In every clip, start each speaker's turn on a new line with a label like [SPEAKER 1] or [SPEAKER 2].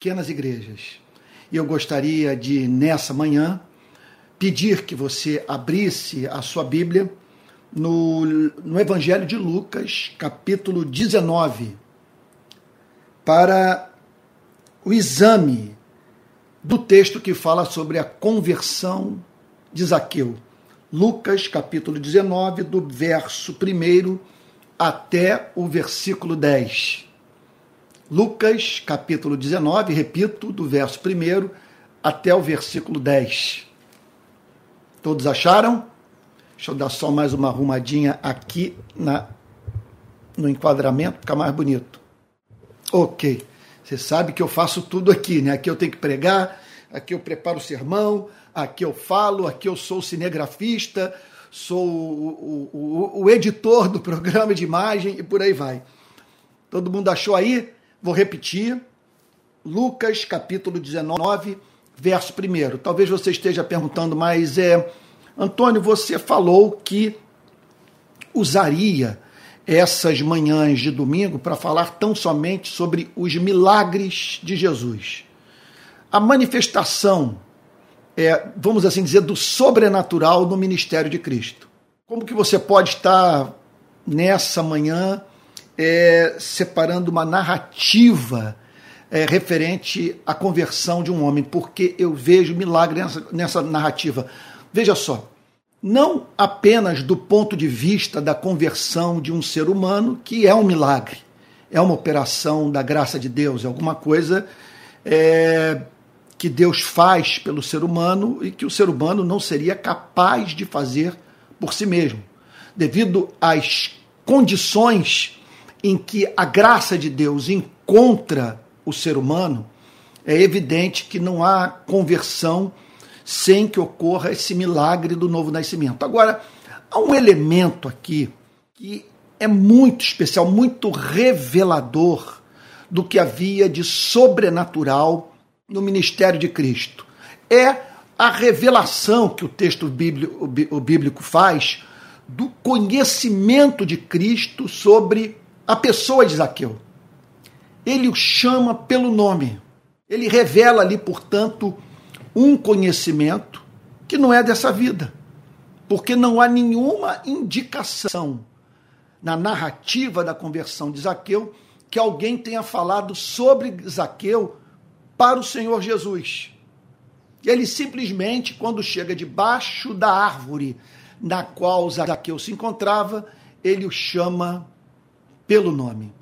[SPEAKER 1] pequenas igrejas. E eu gostaria de, nessa manhã, pedir que você abrisse a sua Bíblia no, no Evangelho de Lucas, capítulo 19, para o exame do texto que fala sobre a conversão de Zaqueu. Lucas, capítulo 19, do verso 1 até o versículo 10. Lucas, capítulo 19, repito, do verso 1 até o versículo 10. Todos acharam? Deixa eu dar só mais uma arrumadinha aqui na, no enquadramento, ficar mais bonito. Ok. Você sabe que eu faço tudo aqui, né? Aqui eu tenho que pregar, aqui eu preparo o sermão, aqui eu falo, aqui eu sou cinegrafista, sou o, o, o, o editor do programa de imagem e por aí vai. Todo mundo achou aí? Vou repetir. Lucas capítulo 19, verso 1. Talvez você esteja perguntando, mas é, Antônio, você falou que usaria essas manhãs de domingo para falar tão somente sobre os milagres de Jesus. A manifestação, é, vamos assim dizer, do sobrenatural no ministério de Cristo. Como que você pode estar nessa manhã é, separando uma narrativa é, referente à conversão de um homem, porque eu vejo milagre nessa, nessa narrativa. Veja só, não apenas do ponto de vista da conversão de um ser humano, que é um milagre, é uma operação da graça de Deus, é alguma coisa é, que Deus faz pelo ser humano e que o ser humano não seria capaz de fazer por si mesmo, devido às condições em que a graça de Deus encontra o ser humano, é evidente que não há conversão sem que ocorra esse milagre do novo nascimento. Agora, há um elemento aqui que é muito especial, muito revelador do que havia de sobrenatural no ministério de Cristo. É a revelação que o texto bíblico faz do conhecimento de Cristo sobre a pessoa de Zaqueu. Ele o chama pelo nome. Ele revela ali, portanto, um conhecimento que não é dessa vida. Porque não há nenhuma indicação na narrativa da conversão de Zaqueu que alguém tenha falado sobre Zaqueu para o Senhor Jesus. Ele simplesmente, quando chega debaixo da árvore na qual Zaqueu se encontrava, ele o chama pelo nome.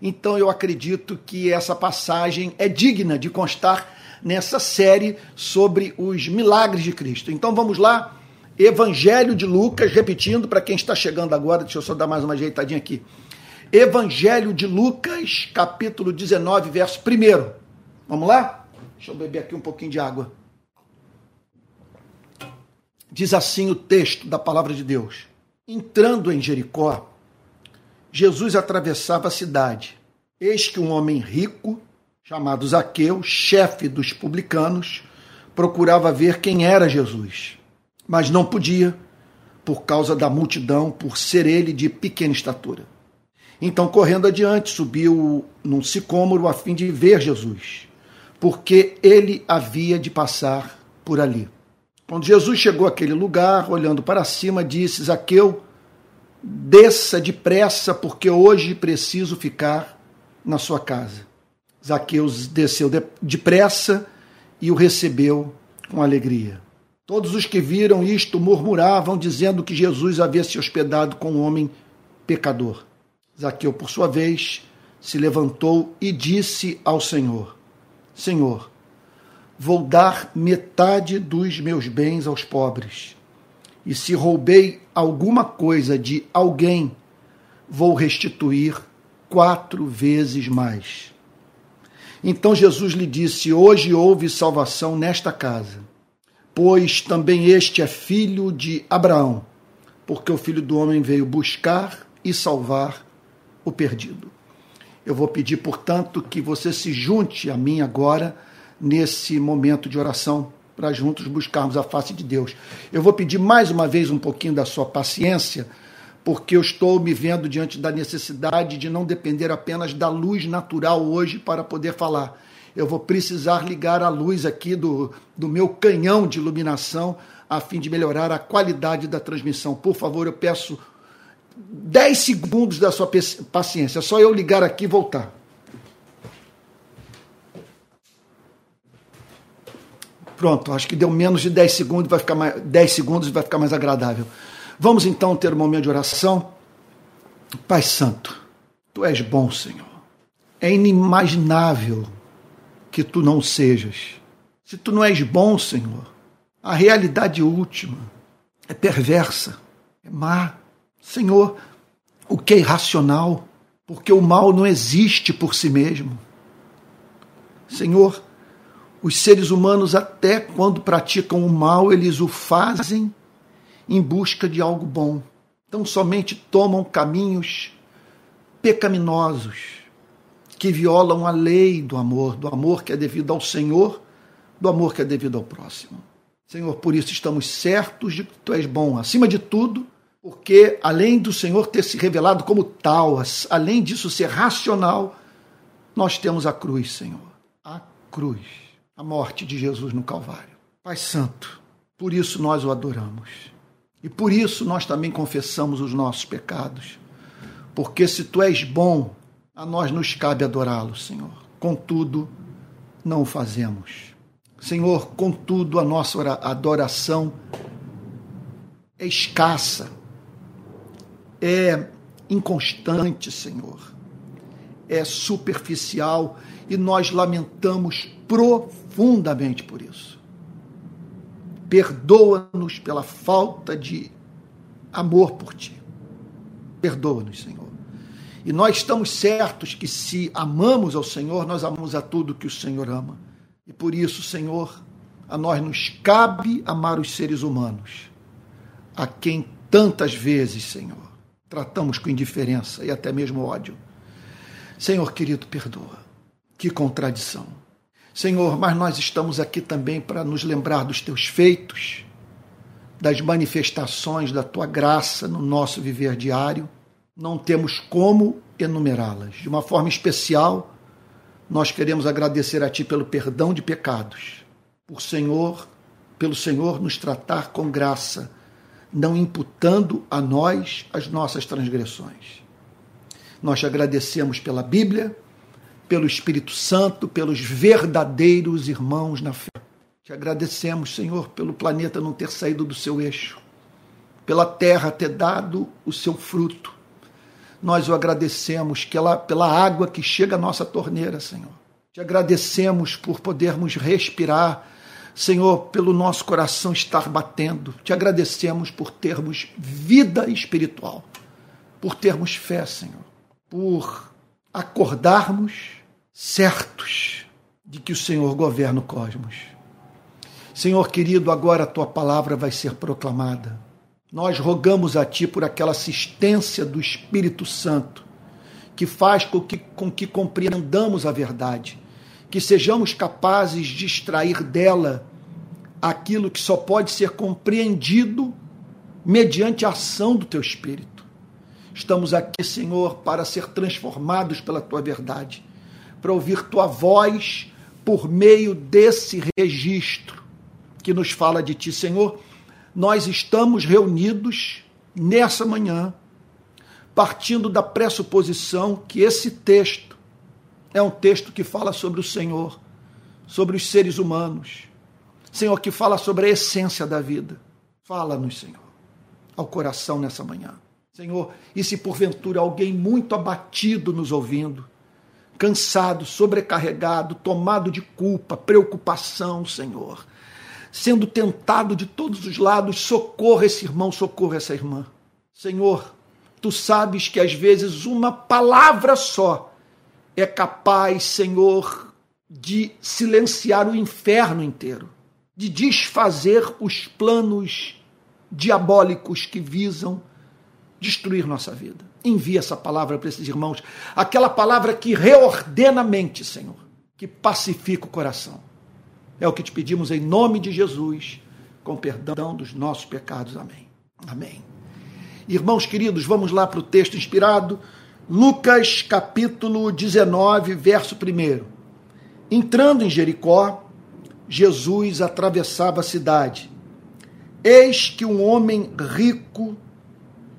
[SPEAKER 1] Então eu acredito que essa passagem é digna de constar nessa série sobre os milagres de Cristo. Então vamos lá, Evangelho de Lucas, repetindo para quem está chegando agora, deixa eu só dar mais uma ajeitadinha aqui. Evangelho de Lucas, capítulo 19, verso 1. Vamos lá? Deixa eu beber aqui um pouquinho de água. Diz assim o texto da palavra de Deus: Entrando em Jericó, Jesus atravessava a cidade. Eis que um homem rico, chamado Zaqueu, chefe dos publicanos, procurava ver quem era Jesus, mas não podia, por causa da multidão, por ser ele de pequena estatura. Então, correndo adiante, subiu num sicômoro a fim de ver Jesus, porque ele havia de passar por ali. Quando Jesus chegou àquele lugar, olhando para cima, disse: Zaqueu, desça depressa, porque hoje preciso ficar na sua casa. Zaqueus desceu depressa e o recebeu com alegria. Todos os que viram isto murmuravam, dizendo que Jesus havia se hospedado com um homem pecador. Zaqueu, por sua vez, se levantou e disse ao Senhor: Senhor, vou dar metade dos meus bens aos pobres e se roubei alguma coisa de alguém, vou restituir quatro vezes mais. Então Jesus lhe disse: Hoje houve salvação nesta casa, pois também este é filho de Abraão, porque o filho do homem veio buscar e salvar o perdido. Eu vou pedir, portanto, que você se junte a mim agora nesse momento de oração para juntos buscarmos a face de Deus. Eu vou pedir mais uma vez um pouquinho da sua paciência, porque eu estou me vendo diante da necessidade de não depender apenas da luz natural hoje para poder falar. eu vou precisar ligar a luz aqui do, do meu canhão de iluminação a fim de melhorar a qualidade da transmissão. Por favor, eu peço 10 segundos da sua paciência. É só eu ligar aqui e voltar. Pronto, acho que deu menos de 10 segundos, vai ficar mais 10 segundos vai ficar mais agradável. Vamos então ter um momento de oração. Pai Santo, tu és bom, Senhor. É inimaginável que tu não sejas. Se tu não és bom, Senhor, a realidade última é perversa, é má. Senhor, o que é irracional, porque o mal não existe por si mesmo. Senhor, os seres humanos, até quando praticam o mal, eles o fazem em busca de algo bom. Então, somente tomam caminhos pecaminosos que violam a lei do amor, do amor que é devido ao Senhor, do amor que é devido ao próximo. Senhor, por isso estamos certos de que tu és bom, acima de tudo, porque além do Senhor ter se revelado como tal, além disso ser racional, nós temos a cruz, Senhor. A cruz a morte de Jesus no Calvário. Pai Santo, por isso nós o adoramos. E por isso nós também confessamos os nossos pecados. Porque se tu és bom, a nós nos cabe adorá-lo, Senhor. Contudo, não o fazemos. Senhor, contudo, a nossa adoração é escassa, é inconstante, Senhor, é superficial e nós lamentamos profundamente por isso. Perdoa-nos pela falta de amor por ti. Perdoa-nos, Senhor. E nós estamos certos que se amamos ao Senhor, nós amamos a tudo que o Senhor ama. E por isso, Senhor, a nós nos cabe amar os seres humanos, a quem tantas vezes, Senhor, tratamos com indiferença e até mesmo ódio. Senhor querido, perdoa. Que contradição. Senhor, mas nós estamos aqui também para nos lembrar dos teus feitos, das manifestações da tua graça no nosso viver diário. Não temos como enumerá-las. De uma forma especial, nós queremos agradecer a ti pelo perdão de pecados, por Senhor, pelo Senhor nos tratar com graça, não imputando a nós as nossas transgressões. Nós te agradecemos pela Bíblia, pelo Espírito Santo, pelos verdadeiros irmãos na fé. Te agradecemos, Senhor, pelo planeta não ter saído do seu eixo, pela terra ter dado o seu fruto. Nós o agradecemos pela, pela água que chega à nossa torneira, Senhor. Te agradecemos por podermos respirar, Senhor, pelo nosso coração estar batendo. Te agradecemos por termos vida espiritual, por termos fé, Senhor, por acordarmos certos de que o Senhor governa o cosmos. Senhor querido, agora a tua palavra vai ser proclamada. Nós rogamos a ti por aquela assistência do Espírito Santo, que faz com que, com que compreendamos a verdade, que sejamos capazes de extrair dela aquilo que só pode ser compreendido mediante a ação do teu Espírito. Estamos aqui, Senhor, para ser transformados pela tua verdade para ouvir tua voz por meio desse registro que nos fala de ti, Senhor. Nós estamos reunidos nessa manhã, partindo da pressuposição que esse texto é um texto que fala sobre o Senhor, sobre os seres humanos. Senhor, que fala sobre a essência da vida. Fala-nos, Senhor, ao coração nessa manhã. Senhor, e se porventura alguém muito abatido nos ouvindo, cansado, sobrecarregado, tomado de culpa, preocupação, Senhor, sendo tentado de todos os lados, socorra esse irmão, socorra essa irmã. Senhor, tu sabes que às vezes uma palavra só é capaz, Senhor, de silenciar o inferno inteiro, de desfazer os planos diabólicos que visam destruir nossa vida. Envia essa palavra para esses irmãos, aquela palavra que reordena a mente, Senhor, que pacifica o coração. É o que te pedimos em nome de Jesus, com perdão dos nossos pecados. Amém. Amém. Irmãos queridos, vamos lá para o texto inspirado, Lucas capítulo 19, verso 1. Entrando em Jericó, Jesus atravessava a cidade. Eis que um homem rico,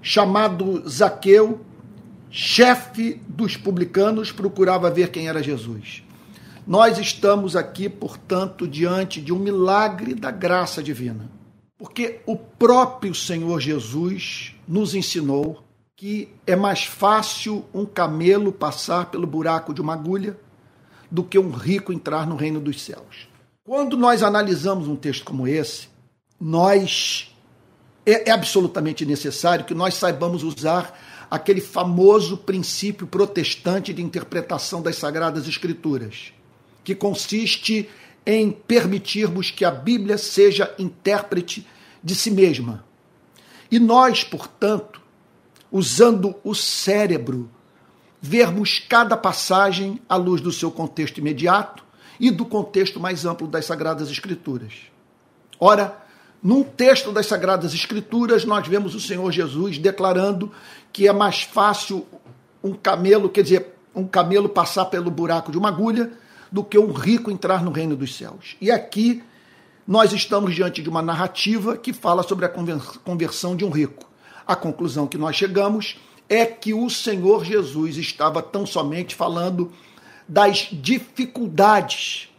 [SPEAKER 1] chamado Zaqueu, chefe dos publicanos, procurava ver quem era Jesus. Nós estamos aqui, portanto, diante de um milagre da graça divina. Porque o próprio Senhor Jesus nos ensinou que é mais fácil um camelo passar pelo buraco de uma agulha do que um rico entrar no reino dos céus. Quando nós analisamos um texto como esse, nós é, é absolutamente necessário que nós saibamos usar aquele famoso princípio protestante de interpretação das sagradas escrituras, que consiste em permitirmos que a Bíblia seja intérprete de si mesma. E nós, portanto, usando o cérebro, vermos cada passagem à luz do seu contexto imediato e do contexto mais amplo das Sagradas Escrituras. Ora, num texto das Sagradas Escrituras, nós vemos o Senhor Jesus declarando que é mais fácil um camelo, quer dizer, um camelo passar pelo buraco de uma agulha do que um rico entrar no reino dos céus. E aqui nós estamos diante de uma narrativa que fala sobre a conversão de um rico. A conclusão que nós chegamos é que o Senhor Jesus estava tão somente falando das dificuldades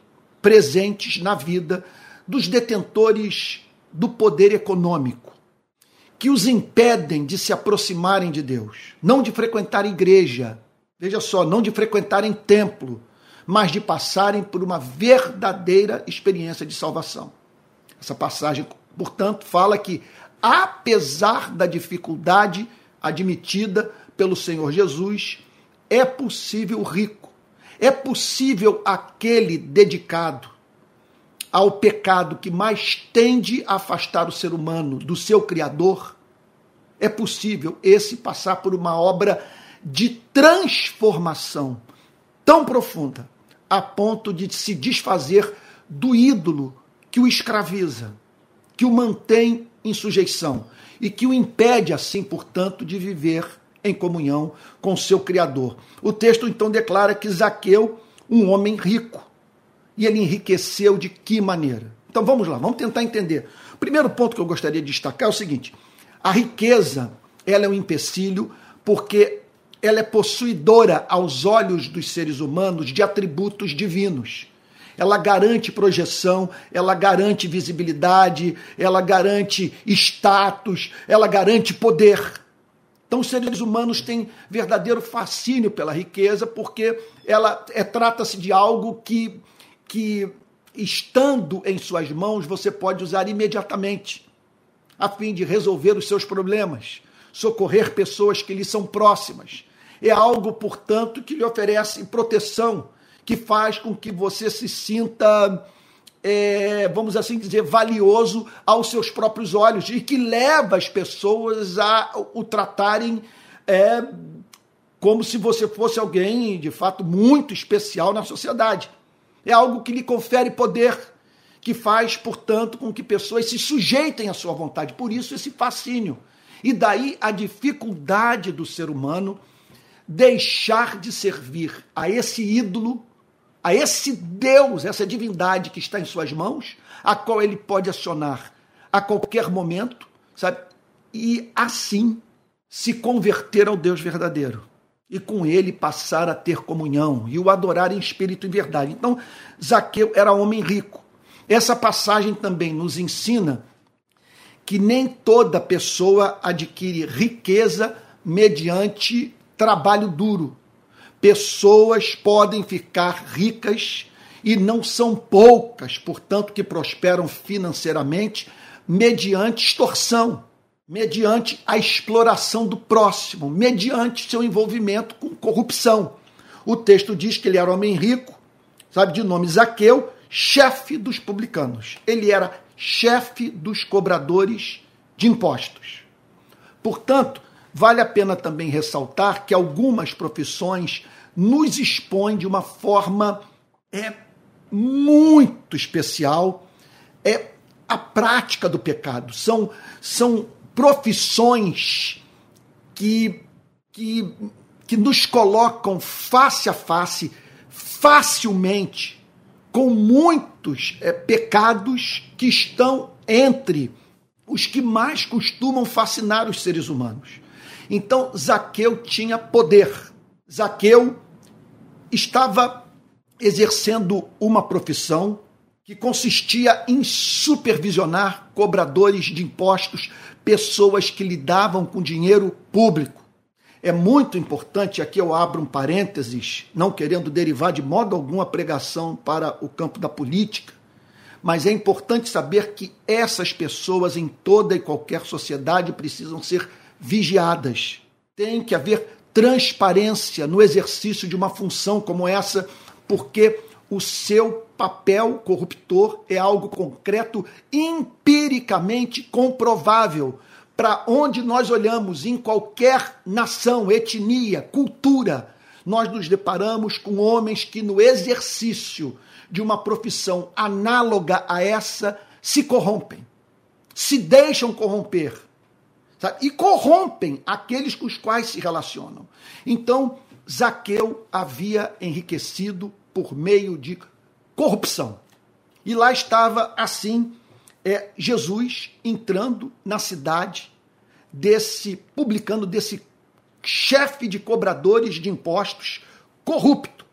[SPEAKER 1] presentes na vida dos detentores do poder econômico, que os impedem de se aproximarem de Deus, não de frequentar igreja, veja só, não de frequentarem templo, mas de passarem por uma verdadeira experiência de salvação. Essa passagem, portanto, fala que, apesar da dificuldade admitida pelo Senhor Jesus, é possível rico, é possível aquele dedicado ao pecado que mais tende a afastar o ser humano do seu Criador, é possível esse passar por uma obra de transformação tão profunda a ponto de se desfazer do ídolo que o escraviza, que o mantém em sujeição e que o impede, assim, portanto, de viver em comunhão com seu Criador. O texto então declara que Zaqueu, um homem rico, e ele enriqueceu de que maneira? Então vamos lá, vamos tentar entender. Primeiro ponto que eu gostaria de destacar é o seguinte: a riqueza ela é um empecilho porque ela é possuidora aos olhos dos seres humanos de atributos divinos ela garante projeção, ela garante visibilidade, ela garante status, ela garante poder. Então, os seres humanos têm verdadeiro fascínio pela riqueza, porque ela é, trata-se de algo que, que, estando em suas mãos, você pode usar imediatamente, a fim de resolver os seus problemas, socorrer pessoas que lhe são próximas. É algo, portanto, que lhe oferece proteção, que faz com que você se sinta, é, vamos assim dizer, valioso aos seus próprios olhos e que leva as pessoas a o tratarem é, como se você fosse alguém de fato muito especial na sociedade. É algo que lhe confere poder, que faz, portanto, com que pessoas se sujeitem à sua vontade. Por isso, esse fascínio. E daí a dificuldade do ser humano deixar de servir a esse ídolo a esse Deus, essa divindade que está em suas mãos, a qual ele pode acionar a qualquer momento, sabe? E assim se converter ao Deus verdadeiro e com ele passar a ter comunhão e o adorar em espírito e verdade. Então, Zaqueu era homem rico. Essa passagem também nos ensina que nem toda pessoa adquire riqueza mediante trabalho duro, Pessoas podem ficar ricas e não são poucas, portanto, que prosperam financeiramente mediante extorsão, mediante a exploração do próximo, mediante seu envolvimento com corrupção. O texto diz que ele era homem rico, sabe, de nome Zaqueu, chefe dos publicanos. Ele era chefe dos cobradores de impostos. Portanto, Vale a pena também ressaltar que algumas profissões nos expõem de uma forma é, muito especial é a prática do pecado. São, são profissões que, que, que nos colocam face a face, facilmente, com muitos é, pecados que estão entre os que mais costumam fascinar os seres humanos. Então, Zaqueu tinha poder. Zaqueu estava exercendo uma profissão que consistia em supervisionar cobradores de impostos, pessoas que lidavam com dinheiro público. É muito importante, aqui eu abro um parênteses, não querendo derivar de modo algum a pregação para o campo da política, mas é importante saber que essas pessoas em toda e qualquer sociedade precisam ser vigiadas. Tem que haver transparência no exercício de uma função como essa, porque o seu papel corruptor é algo concreto, empiricamente comprovável para onde nós olhamos, em qualquer nação, etnia, cultura, nós nos deparamos com homens que, no exercício de uma profissão análoga a essa, se corrompem, se deixam corromper sabe? e corrompem aqueles com os quais se relacionam. Então, Zaqueu havia enriquecido por meio de corrupção. E lá estava assim é Jesus entrando na cidade desse publicano, desse chefe de cobradores de impostos corrupto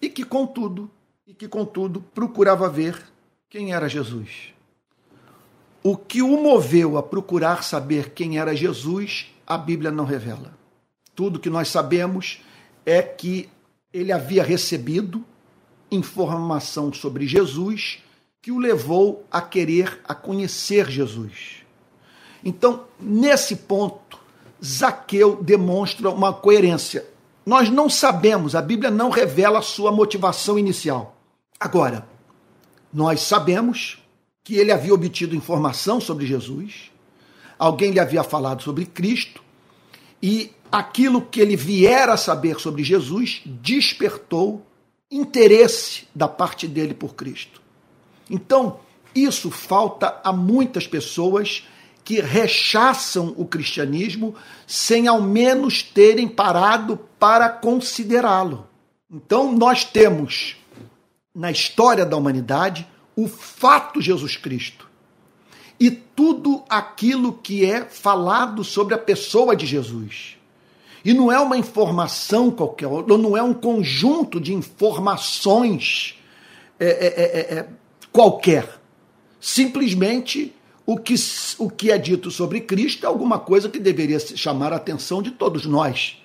[SPEAKER 1] e que contudo e que contudo procurava ver quem era Jesus. O que o moveu a procurar saber quem era Jesus, a Bíblia não revela. Tudo que nós sabemos é que ele havia recebido informação sobre Jesus que o levou a querer a conhecer Jesus. Então, nesse ponto, Zaqueu demonstra uma coerência. Nós não sabemos, a Bíblia não revela a sua motivação inicial. Agora, nós sabemos que ele havia obtido informação sobre Jesus, alguém lhe havia falado sobre Cristo, e aquilo que ele viera saber sobre Jesus despertou interesse da parte dele por Cristo. Então, isso falta a muitas pessoas que rechaçam o cristianismo sem ao menos terem parado para considerá-lo. Então, nós temos na história da humanidade o fato Jesus Cristo e tudo aquilo que é falado sobre a pessoa de Jesus. E não é uma informação qualquer, ou não é um conjunto de informações é, é, é, é qualquer. Simplesmente o que, o que é dito sobre Cristo é alguma coisa que deveria chamar a atenção de todos nós.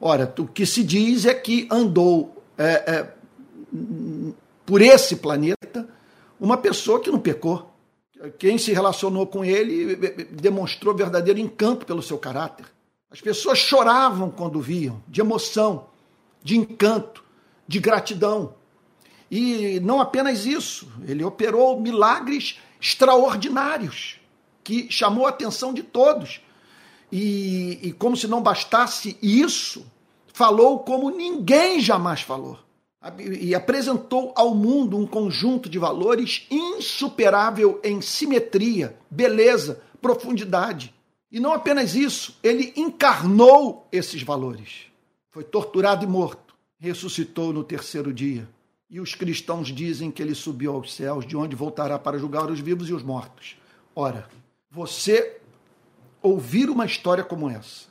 [SPEAKER 1] Ora, o que se diz é que andou é, é, por esse planeta uma pessoa que não pecou. Quem se relacionou com ele demonstrou verdadeiro encanto pelo seu caráter. As pessoas choravam quando viam, de emoção, de encanto, de gratidão. E não apenas isso, ele operou milagres extraordinários que chamou a atenção de todos. E, e como se não bastasse isso, falou como ninguém jamais falou. E apresentou ao mundo um conjunto de valores insuperável em simetria, beleza, profundidade. E não apenas isso, ele encarnou esses valores. Foi torturado e morto, ressuscitou no terceiro dia e os cristãos dizem que ele subiu aos céus, de onde voltará para julgar os vivos e os mortos. Ora, você ouvir uma história como essa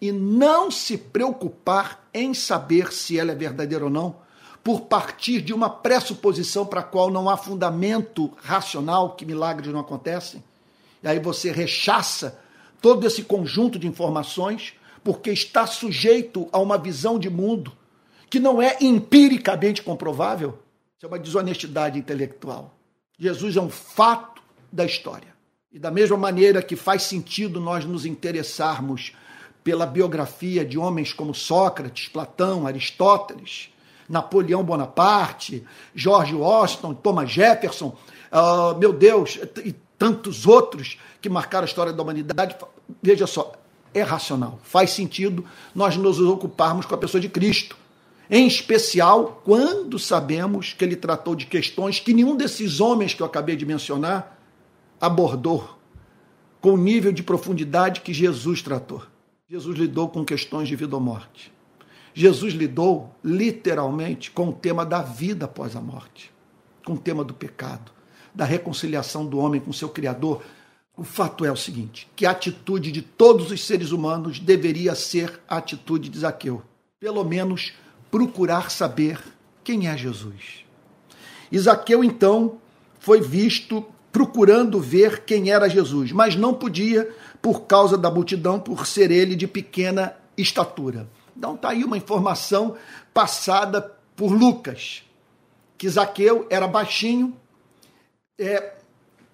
[SPEAKER 1] e não se preocupar em saber se ela é verdadeira ou não, por partir de uma pressuposição para a qual não há fundamento racional que milagres não acontecem, e aí você rechaça todo esse conjunto de informações porque está sujeito a uma visão de mundo que não é empiricamente comprovável, isso é uma desonestidade intelectual. Jesus é um fato da história. E da mesma maneira que faz sentido nós nos interessarmos pela biografia de homens como Sócrates, Platão, Aristóteles, Napoleão Bonaparte, George Washington, Thomas Jefferson, uh, meu Deus, e tantos outros que marcaram a história da humanidade, veja só, é racional, faz sentido nós nos ocuparmos com a pessoa de Cristo em especial quando sabemos que ele tratou de questões que nenhum desses homens que eu acabei de mencionar abordou com o nível de profundidade que Jesus tratou. Jesus lidou com questões de vida ou morte. Jesus lidou literalmente com o tema da vida após a morte. com o tema do pecado, da reconciliação do homem com seu Criador, o fato é o seguinte: que a atitude de todos os seres humanos deveria ser a atitude de Zaqueu. Pelo menos procurar saber quem é Jesus. Isaqueu, então, foi visto procurando ver quem era Jesus, mas não podia por causa da multidão, por ser ele de pequena estatura. Então está aí uma informação passada por Lucas, que Zaqueu era baixinho, é,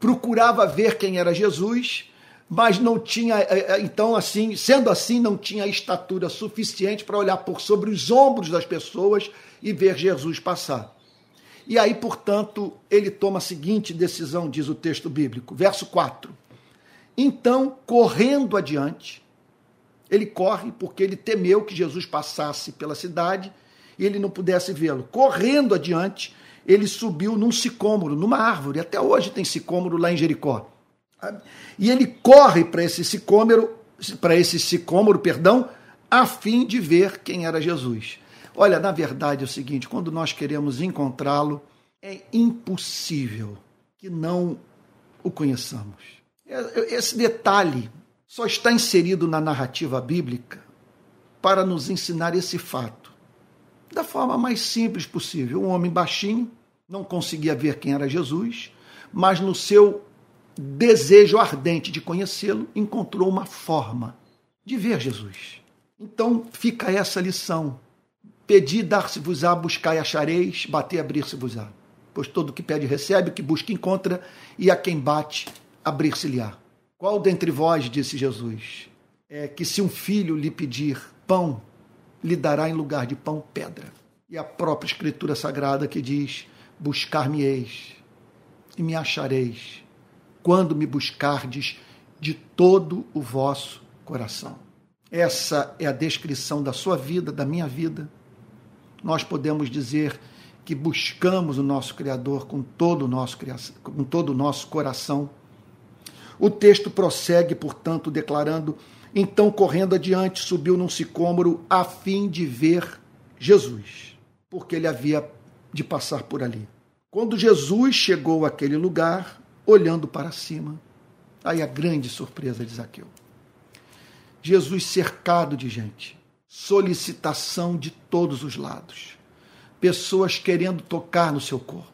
[SPEAKER 1] procurava ver quem era Jesus, mas não tinha, é, é, então assim, sendo assim, não tinha estatura suficiente para olhar por sobre os ombros das pessoas e ver Jesus passar. E aí, portanto, ele toma a seguinte decisão, diz o texto bíblico, verso 4. Então, correndo adiante, ele corre porque ele temeu que Jesus passasse pela cidade e ele não pudesse vê-lo. Correndo adiante, ele subiu num sicômoro, numa árvore. Até hoje tem sicômoro lá em Jericó. E ele corre para esse sicômoro, para esse sicômoro, perdão, a fim de ver quem era Jesus. Olha, na verdade é o seguinte, quando nós queremos encontrá-lo, é impossível que não o conheçamos. É, esse detalhe só está inserido na narrativa bíblica para nos ensinar esse fato. Da forma mais simples possível. Um homem baixinho, não conseguia ver quem era Jesus, mas no seu desejo ardente de conhecê-lo, encontrou uma forma de ver Jesus. Então fica essa lição. Pedi, dar-se-vos-á, buscai, achareis, bater, abrir-se-vos-á. Pois todo que pede recebe, o que busca encontra, e a quem bate, abrir-se-lhe-á. Qual dentre vós, disse Jesus, é que se um filho lhe pedir pão, lhe dará em lugar de pão pedra? E a própria Escritura Sagrada que diz: Buscar-me-eis e me achareis, quando me buscardes de todo o vosso coração. Essa é a descrição da sua vida, da minha vida. Nós podemos dizer que buscamos o nosso Criador com todo o nosso, com todo o nosso coração o texto prossegue, portanto, declarando: Então, correndo adiante, subiu num sicômoro a fim de ver Jesus, porque ele havia de passar por ali. Quando Jesus chegou àquele lugar, olhando para cima, aí a grande surpresa de Zaqueu. Jesus cercado de gente, solicitação de todos os lados, pessoas querendo tocar no seu corpo,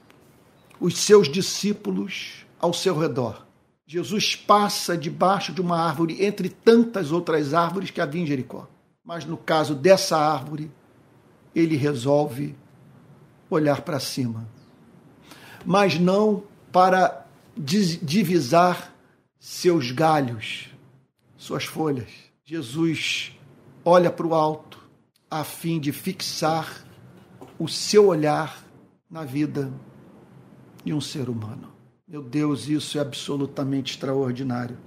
[SPEAKER 1] os seus discípulos ao seu redor, Jesus passa debaixo de uma árvore entre tantas outras árvores que havia em Jericó. Mas no caso dessa árvore, ele resolve olhar para cima. Mas não para divisar seus galhos, suas folhas. Jesus olha para o alto a fim de fixar o seu olhar na vida de um ser humano. Meu Deus, isso é absolutamente extraordinário.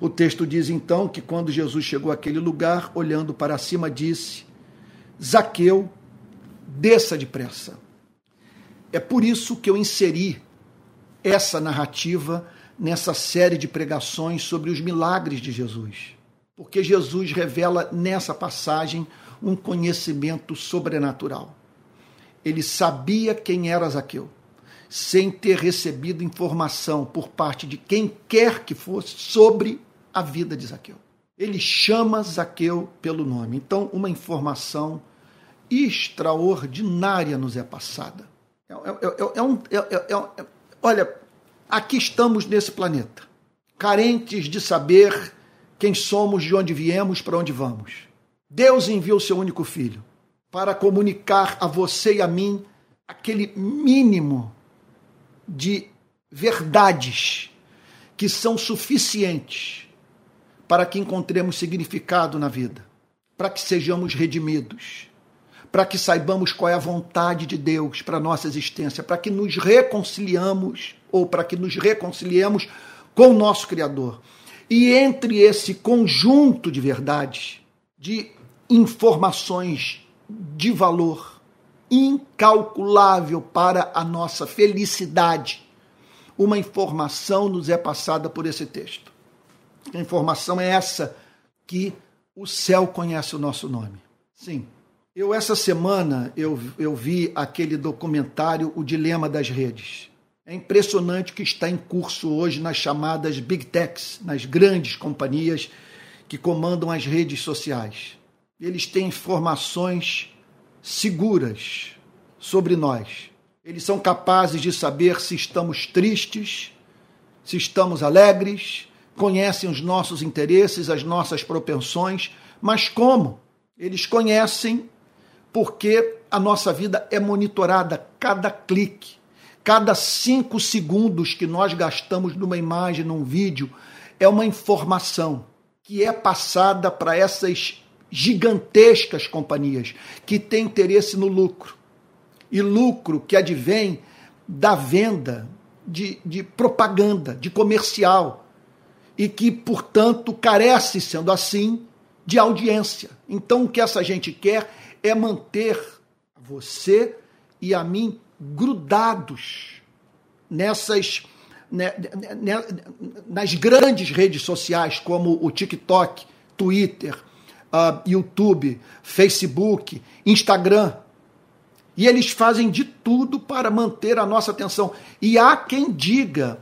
[SPEAKER 1] O texto diz então que quando Jesus chegou àquele lugar, olhando para cima, disse: Zaqueu, desça depressa. É por isso que eu inseri essa narrativa nessa série de pregações sobre os milagres de Jesus. Porque Jesus revela nessa passagem um conhecimento sobrenatural. Ele sabia quem era Zaqueu sem ter recebido informação por parte de quem quer que fosse sobre a vida de Zaqueu. Ele chama Zaqueu pelo nome. Então, uma informação extraordinária nos é passada. É, é, é, um, olha, aqui estamos nesse planeta, carentes de saber quem somos, de onde viemos, para onde vamos. Deus enviou seu único filho para comunicar a você e a mim aquele mínimo de verdades que são suficientes para que encontremos significado na vida, para que sejamos redimidos, para que saibamos qual é a vontade de Deus para a nossa existência, para que nos reconciliamos ou para que nos reconciliemos com o nosso Criador. E entre esse conjunto de verdades, de informações de valor, incalculável para a nossa felicidade. Uma informação nos é passada por esse texto. A informação é essa que o céu conhece o nosso nome. Sim, Eu, essa semana, eu, eu vi aquele documentário O Dilema das Redes. É impressionante o que está em curso hoje nas chamadas Big Techs, nas grandes companhias que comandam as redes sociais. Eles têm informações seguras sobre nós. Eles são capazes de saber se estamos tristes, se estamos alegres, conhecem os nossos interesses, as nossas propensões, mas como? Eles conhecem porque a nossa vida é monitorada cada clique, cada cinco segundos que nós gastamos numa imagem, num vídeo, é uma informação que é passada para essas gigantescas companhias que têm interesse no lucro. E lucro que advém da venda de, de propaganda, de comercial, e que, portanto, carece, sendo assim, de audiência. Então, o que essa gente quer é manter você e a mim grudados nessas né, né, nas grandes redes sociais como o TikTok, Twitter, uh, YouTube, Facebook, Instagram. E eles fazem de tudo para manter a nossa atenção. E há quem diga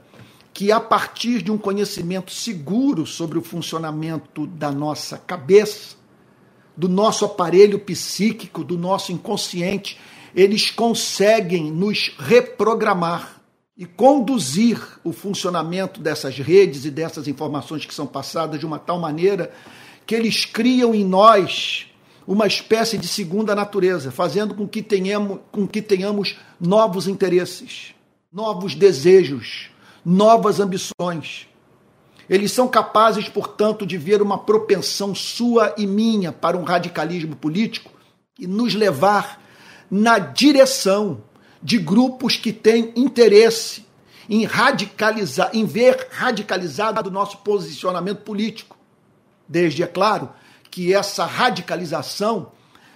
[SPEAKER 1] que a partir de um conhecimento seguro sobre o funcionamento da nossa cabeça, do nosso aparelho psíquico, do nosso inconsciente, eles conseguem nos reprogramar e conduzir o funcionamento dessas redes e dessas informações que são passadas de uma tal maneira que eles criam em nós uma espécie de segunda natureza, fazendo com que tenhamos, com que tenhamos novos interesses, novos desejos, novas ambições. Eles são capazes, portanto, de ver uma propensão sua e minha para um radicalismo político e nos levar na direção de grupos que têm interesse em radicalizar, em ver radicalizado o nosso posicionamento político. Desde, é claro, que essa radicalização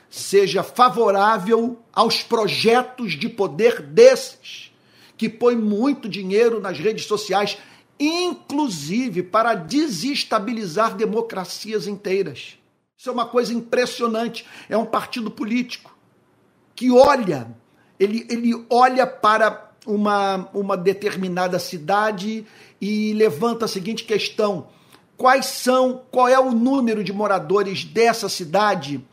[SPEAKER 1] seja favorável aos projetos de poder desses que põe muito dinheiro nas redes sociais, inclusive para desestabilizar democracias inteiras. Isso é uma coisa impressionante. É um partido político que olha, ele, ele olha para uma, uma determinada cidade e levanta a seguinte questão: quais são, qual é o número de moradores dessa cidade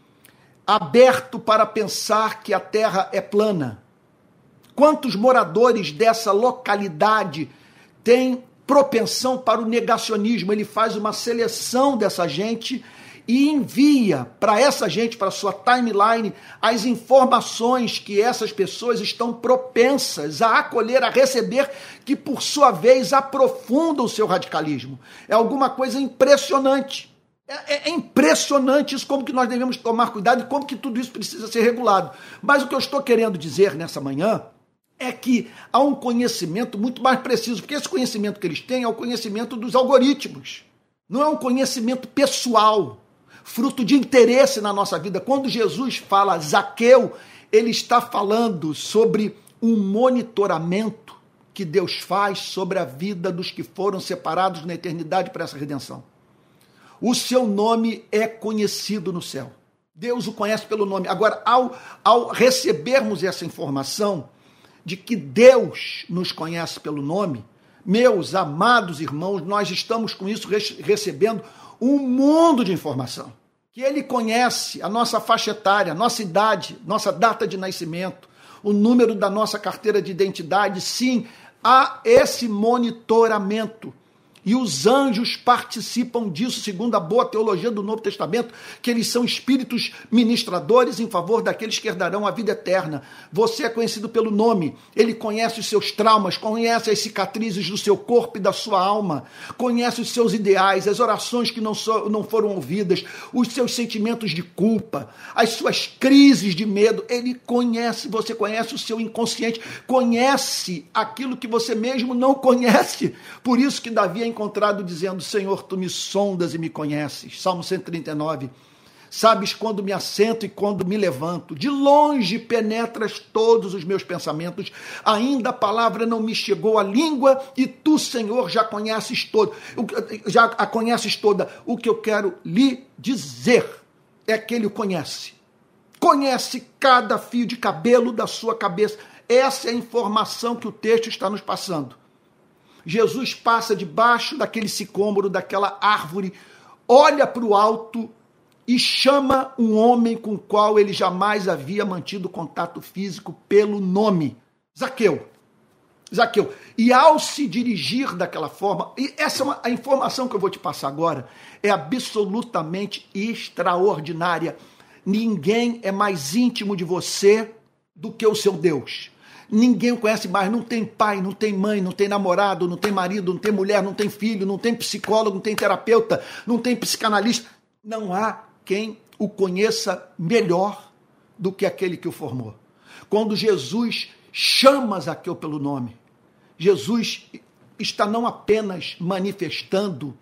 [SPEAKER 1] aberto para pensar que a Terra é plana? Quantos moradores dessa localidade têm propensão para o negacionismo? Ele faz uma seleção dessa gente e envia para essa gente, para sua timeline, as informações que essas pessoas estão propensas a acolher, a receber, que por sua vez aprofundam o seu radicalismo. É alguma coisa impressionante. É, é, é, impressionante isso, como que nós devemos tomar cuidado e como que tudo isso precisa ser regulado. Mas o que eu estou querendo dizer nessa manhã é que há um conhecimento muito mais preciso, porque esse conhecimento que eles têm é o conhecimento dos algoritmos. Não é um conhecimento pessoal, fruto de interesse na nossa vida. Quando Jesus fala Zaqueu, ele está falando sobre um monitoramento que Deus faz sobre a vida dos que foram separados na eternidade para essa redenção. O seu nome é conhecido no céu. Deus o conhece pelo nome. Agora, ao, ao recebermos essa informação, de que Deus nos conhece pelo nome, meus amados irmãos, nós estamos com isso recebendo um mundo de informação. Que Ele conhece a nossa faixa etária, nossa idade, nossa data de nascimento, o número da nossa carteira de identidade. Sim, há esse monitoramento e os anjos participam disso, segundo a boa teologia do Novo Testamento, que eles são espíritos ministradores em favor daqueles que herdarão a vida eterna. Você é conhecido pelo nome, ele conhece os seus traumas, conhece as cicatrizes do seu corpo e da sua alma, conhece os seus ideais, as orações que não, so, não foram ouvidas, os seus sentimentos de culpa, as suas crises de medo. Ele conhece, você conhece o seu inconsciente, conhece aquilo que você mesmo não conhece. Por isso que Davi é encontrado dizendo: Senhor, tu me sondas e me conheces. Salmo 139. Sabes quando me assento e quando me levanto. De longe penetras todos os meus pensamentos. Ainda a palavra não me chegou à língua e tu, Senhor, já conheces todo, já a conheces toda. O que eu quero lhe dizer é que ele o conhece. conhece cada fio de cabelo da sua cabeça. Essa é a informação que o texto está nos passando. Jesus passa debaixo daquele sicômoro, daquela árvore, olha para o alto e chama um homem com o qual ele jamais havia mantido contato físico pelo nome: Zaqueu. Zaqueu. E ao se dirigir daquela forma, e essa é uma, a informação que eu vou te passar agora é absolutamente extraordinária. Ninguém é mais íntimo de você do que o seu Deus. Ninguém o conhece mais, não tem pai, não tem mãe, não tem namorado, não tem marido, não tem mulher, não tem filho, não tem psicólogo, não tem terapeuta, não tem psicanalista. Não há quem o conheça melhor do que aquele que o formou. Quando Jesus chama Zaqueu pelo nome, Jesus está não apenas manifestando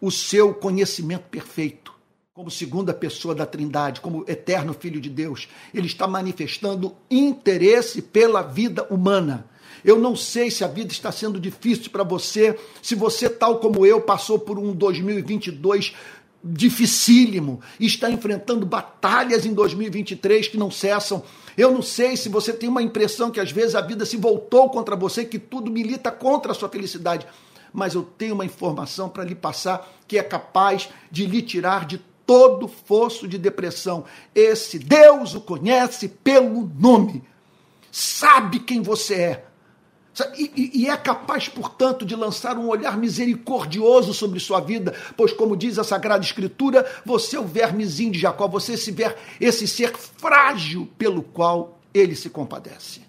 [SPEAKER 1] o seu conhecimento perfeito, como segunda pessoa da Trindade, como eterno Filho de Deus. Ele está manifestando interesse pela vida humana. Eu não sei se a vida está sendo difícil para você, se você, tal como eu, passou por um 2022 dificílimo, está enfrentando batalhas em 2023 que não cessam. Eu não sei se você tem uma impressão que às vezes a vida se voltou contra você, que tudo milita contra a sua felicidade. Mas eu tenho uma informação para lhe passar que é capaz de lhe tirar de todo fosso de depressão. Esse Deus o conhece pelo nome, sabe quem você é. E, e, é capaz, portanto, de lançar um olhar misericordioso sobre sua vida, pois, como diz a Sagrada Escritura, você é o vermezinho de Jacó, você é esse, ver, esse ser frágil pelo qual ele se compadece.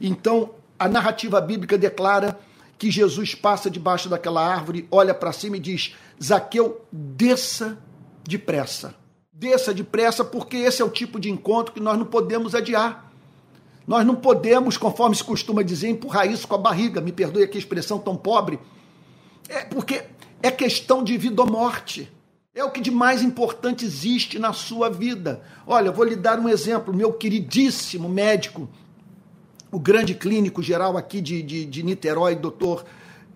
[SPEAKER 1] Então, a narrativa bíblica declara que Jesus passa debaixo daquela árvore, olha para cima e diz: Zaqueu, desça depressa. Desça depressa, porque esse é o tipo de encontro que nós não podemos adiar. Nós não podemos, conforme se costuma dizer, empurrar isso com a barriga. Me perdoe aqui a expressão tão pobre. É porque é questão de vida ou morte. É o que de mais importante existe na sua vida. Olha, vou lhe dar um exemplo. Meu queridíssimo médico, o grande clínico geral aqui de, de, de Niterói, doutor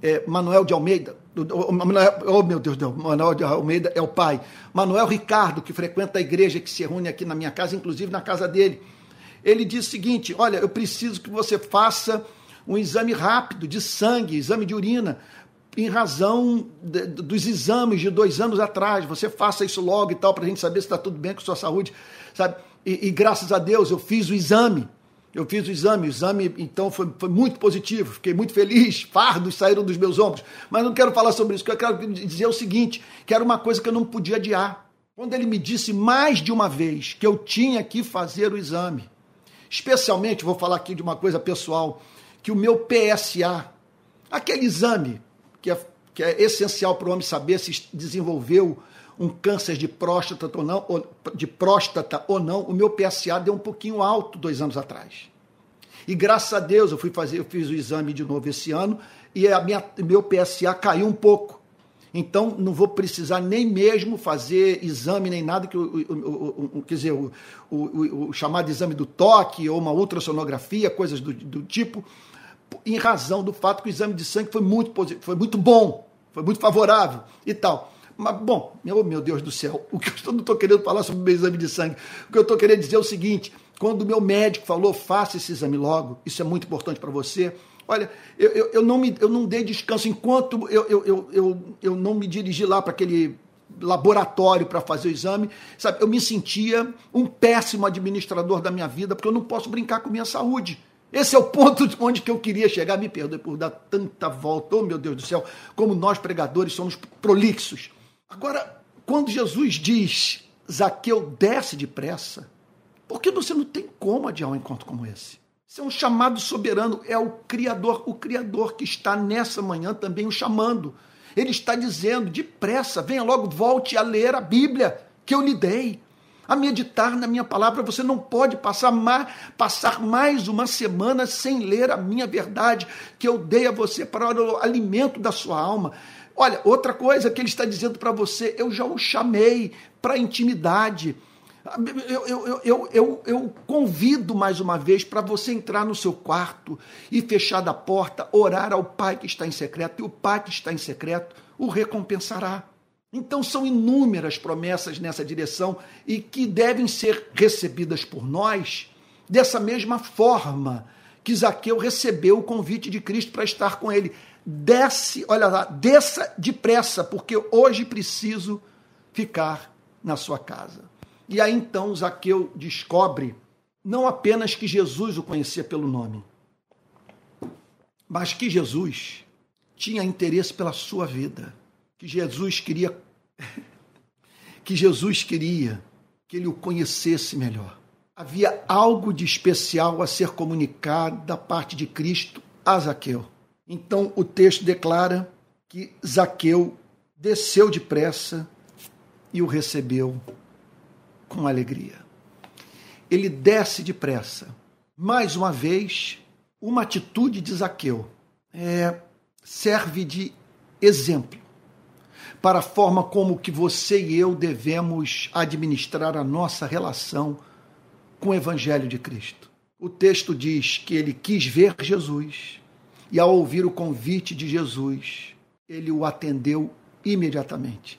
[SPEAKER 1] é, Manuel de Almeida, oh meu Deus, Deus, Manuel de Almeida é o pai. Manuel Ricardo, que frequenta a igreja, que se reúne aqui na minha casa, inclusive na casa dele. Ele diz o seguinte: olha, eu preciso que você faça um exame rápido de sangue, exame de urina, em razão de, dos exames de dois anos atrás. Você faça isso logo e tal, para a gente saber se está tudo bem com sua saúde, sabe? E, e graças a Deus eu fiz o exame. Eu fiz o exame, o exame então foi, foi muito positivo, fiquei muito feliz, fardos saíram dos meus ombros. Mas não quero falar sobre isso, eu quero dizer o seguinte: que era uma coisa que eu não podia adiar. Quando ele me disse mais de uma vez que eu tinha que fazer o exame, especialmente, vou falar aqui de uma coisa pessoal, que o meu PSA, aquele exame que é, que é essencial para o homem saber se desenvolveu um câncer de próstata ou não, ou, de próstata ou não, o meu PSA deu um pouquinho alto dois anos atrás. E graças a Deus eu fui fazer, eu fiz o exame de novo esse ano e a minha, meu PSA caiu um pouco. Então não vou precisar nem mesmo fazer exame nem nada que o, o, o quer dizer, o, o, chamado exame do toque ou uma ultrassonografia, coisas do, do, tipo, em razão do fato que o exame de sangue foi muito foi muito bom, foi muito favorável e tal. Mas, bom, meu, meu Deus do céu, o que eu não estou querendo falar sobre o meu exame de sangue, o que eu estou querendo dizer é o seguinte: quando o meu médico falou, faça esse exame logo, isso é muito importante para você. Olha, eu, eu, eu, não me, eu não dei descanso enquanto eu, eu, eu, eu, eu não me dirigi lá para aquele laboratório para fazer o exame, sabe? Eu me sentia um péssimo administrador da minha vida, porque eu não posso brincar com minha saúde. Esse é o ponto onde que eu queria chegar. Me perdoe por dar tanta volta. Oh, meu Deus do céu, como nós pregadores somos prolixos. Agora, quando Jesus diz, Zaqueu, desce depressa, porque você não tem como adiar um encontro como esse? Isso é um chamado soberano, é o Criador, o Criador que está nessa manhã também o chamando. Ele está dizendo, depressa, venha logo, volte a ler a Bíblia que eu lhe dei, a meditar na minha palavra. Você não pode passar mais, passar mais uma semana sem ler a minha verdade que eu dei a você para o alimento da sua alma. Olha, outra coisa que ele está dizendo para você, eu já o chamei para intimidade. Eu, eu, eu, eu, eu convido mais uma vez para você entrar no seu quarto e fechar da porta, orar ao Pai que está em secreto, e o Pai que está em secreto o recompensará. Então são inúmeras promessas nessa direção e que devem ser recebidas por nós dessa mesma forma que Zaqueu recebeu o convite de Cristo para estar com ele. Desce, olha lá, desça depressa, porque hoje preciso ficar na sua casa. E aí então Zaqueu descobre não apenas que Jesus o conhecia pelo nome, mas que Jesus tinha interesse pela sua vida que Jesus queria que Jesus queria que ele o conhecesse melhor. Havia algo de especial a ser comunicado da parte de Cristo a Zaqueu. Então o texto declara que Zaqueu desceu depressa e o recebeu com alegria. Ele desce depressa. Mais uma vez, uma atitude de Zaqueu é, serve de exemplo para a forma como que você e eu devemos administrar a nossa relação com o evangelho de Cristo. O texto diz que ele quis ver Jesus e ao ouvir o convite de Jesus, ele o atendeu imediatamente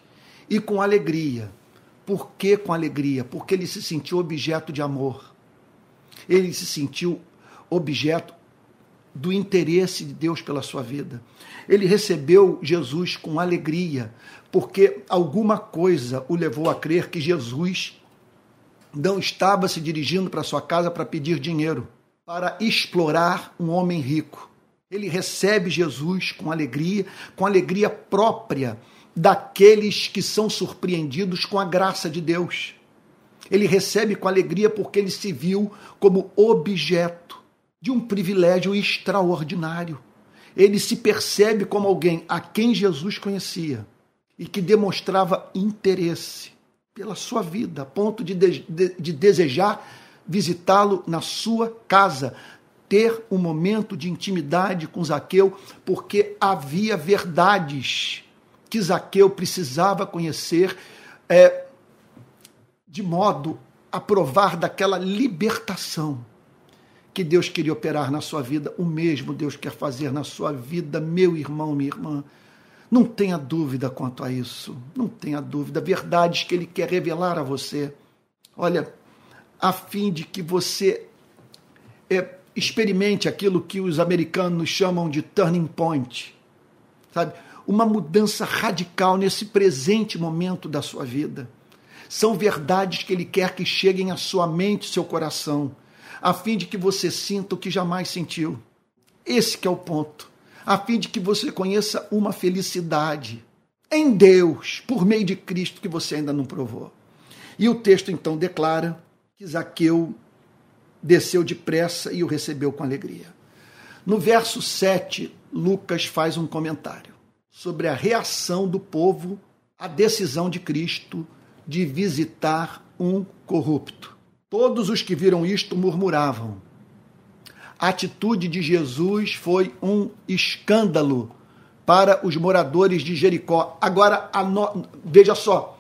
[SPEAKER 1] e com alegria. Por que com alegria? Porque ele se sentiu objeto de amor. Ele se sentiu objeto do interesse de Deus pela sua vida. Ele recebeu Jesus com alegria, porque alguma coisa o levou a crer que Jesus não estava se dirigindo para sua casa para pedir dinheiro, para explorar um homem rico. Ele recebe Jesus com alegria, com alegria própria daqueles que são surpreendidos com a graça de Deus. Ele recebe com alegria porque ele se viu como objeto de um privilégio extraordinário. Ele se percebe como alguém a quem Jesus conhecia e que demonstrava interesse pela sua vida, a ponto de, de, de desejar visitá-lo na sua casa, ter um momento de intimidade com Zaqueu, porque havia verdades que Zaqueu precisava conhecer é, de modo a provar daquela libertação que Deus queria operar na sua vida, o mesmo Deus quer fazer na sua vida, meu irmão, minha irmã. Não tenha dúvida quanto a isso, não tenha dúvida. Verdades que Ele quer revelar a você. Olha, a fim de que você é, experimente aquilo que os americanos chamam de turning point, sabe? Uma mudança radical nesse presente momento da sua vida. São verdades que Ele quer que cheguem à sua mente, seu coração a fim de que você sinta o que jamais sentiu. Esse é o ponto. A fim de que você conheça uma felicidade em Deus, por meio de Cristo, que você ainda não provou. E o texto então declara que Zaqueu desceu depressa e o recebeu com alegria. No verso 7, Lucas faz um comentário sobre a reação do povo à decisão de Cristo de visitar um corrupto. Todos os que viram isto murmuravam. A atitude de Jesus foi um escândalo para os moradores de Jericó. Agora, no... veja só,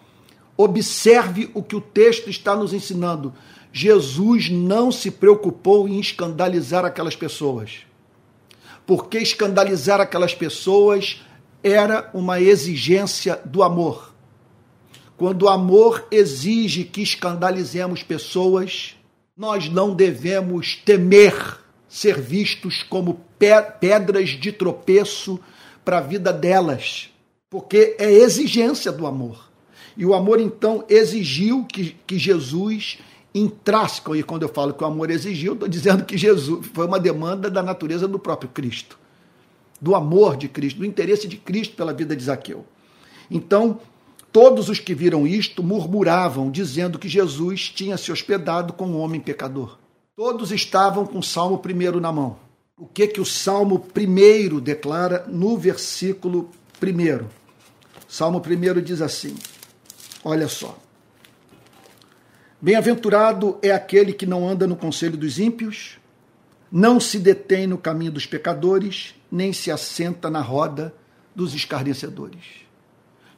[SPEAKER 1] observe o que o texto está nos ensinando. Jesus não se preocupou em escandalizar aquelas pessoas. Porque escandalizar aquelas pessoas era uma exigência do amor. Quando o amor exige que escandalizemos pessoas, nós não devemos temer ser vistos como pedras de tropeço para a vida delas, porque é exigência do amor. E o amor, então, exigiu que, que Jesus entrasse. E quando eu falo que o amor exigiu, estou dizendo que Jesus foi uma demanda da natureza do próprio Cristo, do amor de Cristo, do interesse de Cristo pela vida de Zaqueu. Então, Todos os que viram isto murmuravam, dizendo que Jesus tinha se hospedado com um homem pecador. Todos estavam com o Salmo primeiro na mão. O que que o Salmo primeiro declara no versículo primeiro? Salmo primeiro diz assim: Olha só. Bem-aventurado é aquele que não anda no conselho dos ímpios, não se detém no caminho dos pecadores, nem se assenta na roda dos escarnecedores.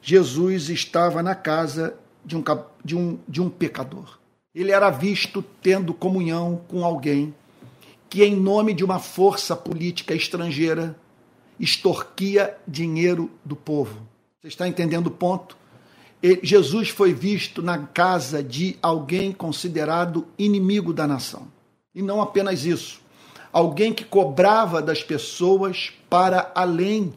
[SPEAKER 1] Jesus estava na casa de um, de um, de um pecador. Ele era visto tendo comunhão com alguém que, em nome de uma força política estrangeira, extorquia dinheiro do povo. Você está entendendo o ponto? Jesus foi visto na casa de alguém considerado inimigo da nação. E não apenas isso, alguém que cobrava das pessoas para além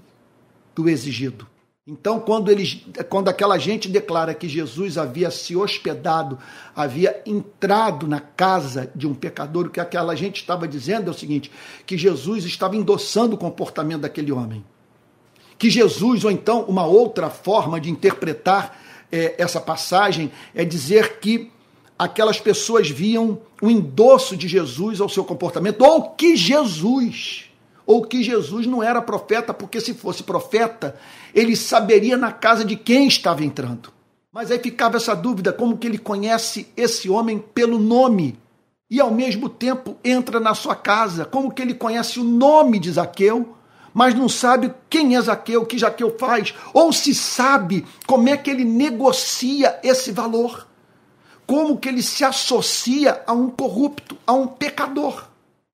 [SPEAKER 1] do exigido. Então, quando, eles, quando aquela gente declara que Jesus havia se hospedado, havia entrado na casa de um pecador, o que aquela gente estava dizendo é o seguinte: que Jesus estava endossando o comportamento daquele homem. Que Jesus, ou então uma outra forma de interpretar é, essa passagem, é dizer que aquelas pessoas viam o endosso de Jesus ao seu comportamento, ou que Jesus ou que Jesus não era profeta, porque se fosse profeta, ele saberia na casa de quem estava entrando. Mas aí ficava essa dúvida: como que ele conhece esse homem pelo nome? E ao mesmo tempo entra na sua casa, como que ele conhece o nome de Zaqueu, mas não sabe quem é Zaqueu, o que Zaqueu faz, ou se sabe como é que ele negocia esse valor, como que ele se associa a um corrupto, a um pecador.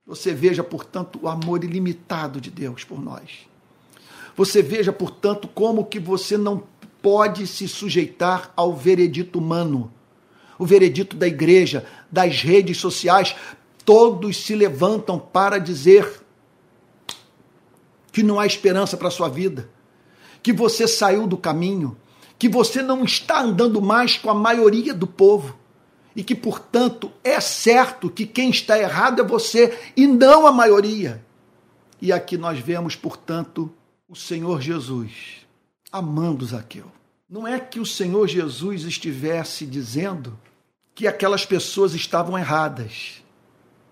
[SPEAKER 1] Você veja, portanto, o amor ilimitado de Deus por nós. Você veja, portanto, como que você não pode se sujeitar ao veredito humano, o veredito da igreja, das redes sociais, todos se levantam para dizer que não há esperança para a sua vida, que você saiu do caminho, que você não está andando mais com a maioria do povo e que, portanto, é certo que quem está errado é você e não a maioria. E aqui nós vemos, portanto, o Senhor Jesus amando Zaqueu. Não é que o Senhor Jesus estivesse dizendo que aquelas pessoas estavam erradas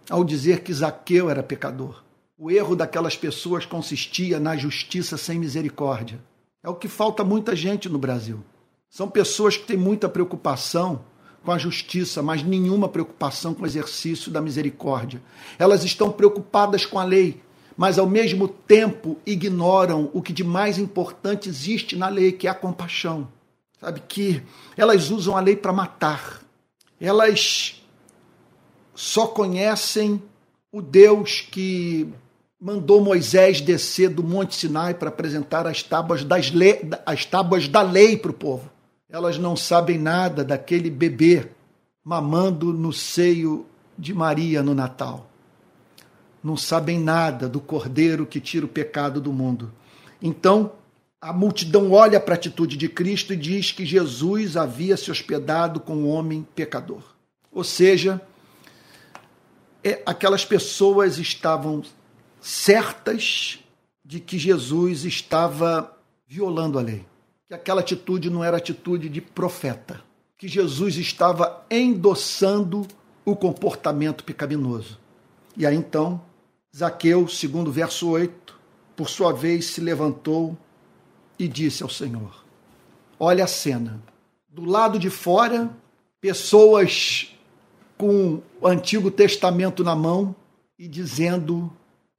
[SPEAKER 1] ao dizer que Zaqueu era pecador. O erro daquelas pessoas consistia na justiça sem misericórdia. É o que falta muita gente no Brasil. São pessoas que têm muita preocupação com a justiça, mas nenhuma preocupação com o exercício da misericórdia. Elas estão preocupadas com a lei, mas ao mesmo tempo ignoram o que de mais importante existe na lei, que é a compaixão. Sabe que elas usam a lei para matar. Elas só conhecem o Deus que mandou Moisés descer do Monte Sinai para apresentar as tábuas, das le... as tábuas da lei para o povo elas não sabem nada daquele bebê mamando no seio de Maria no Natal. Não sabem nada do cordeiro que tira o pecado do mundo. Então, a multidão olha para a atitude de Cristo e diz que Jesus havia se hospedado com um homem pecador. Ou seja, é, aquelas pessoas estavam certas de que Jesus estava violando a lei que aquela atitude não era atitude de profeta, que Jesus estava endossando o comportamento pecaminoso. E aí então, Zaqueu, segundo verso 8, por sua vez se levantou e disse ao Senhor: Olha a cena. Do lado de fora, pessoas com o Antigo Testamento na mão e dizendo: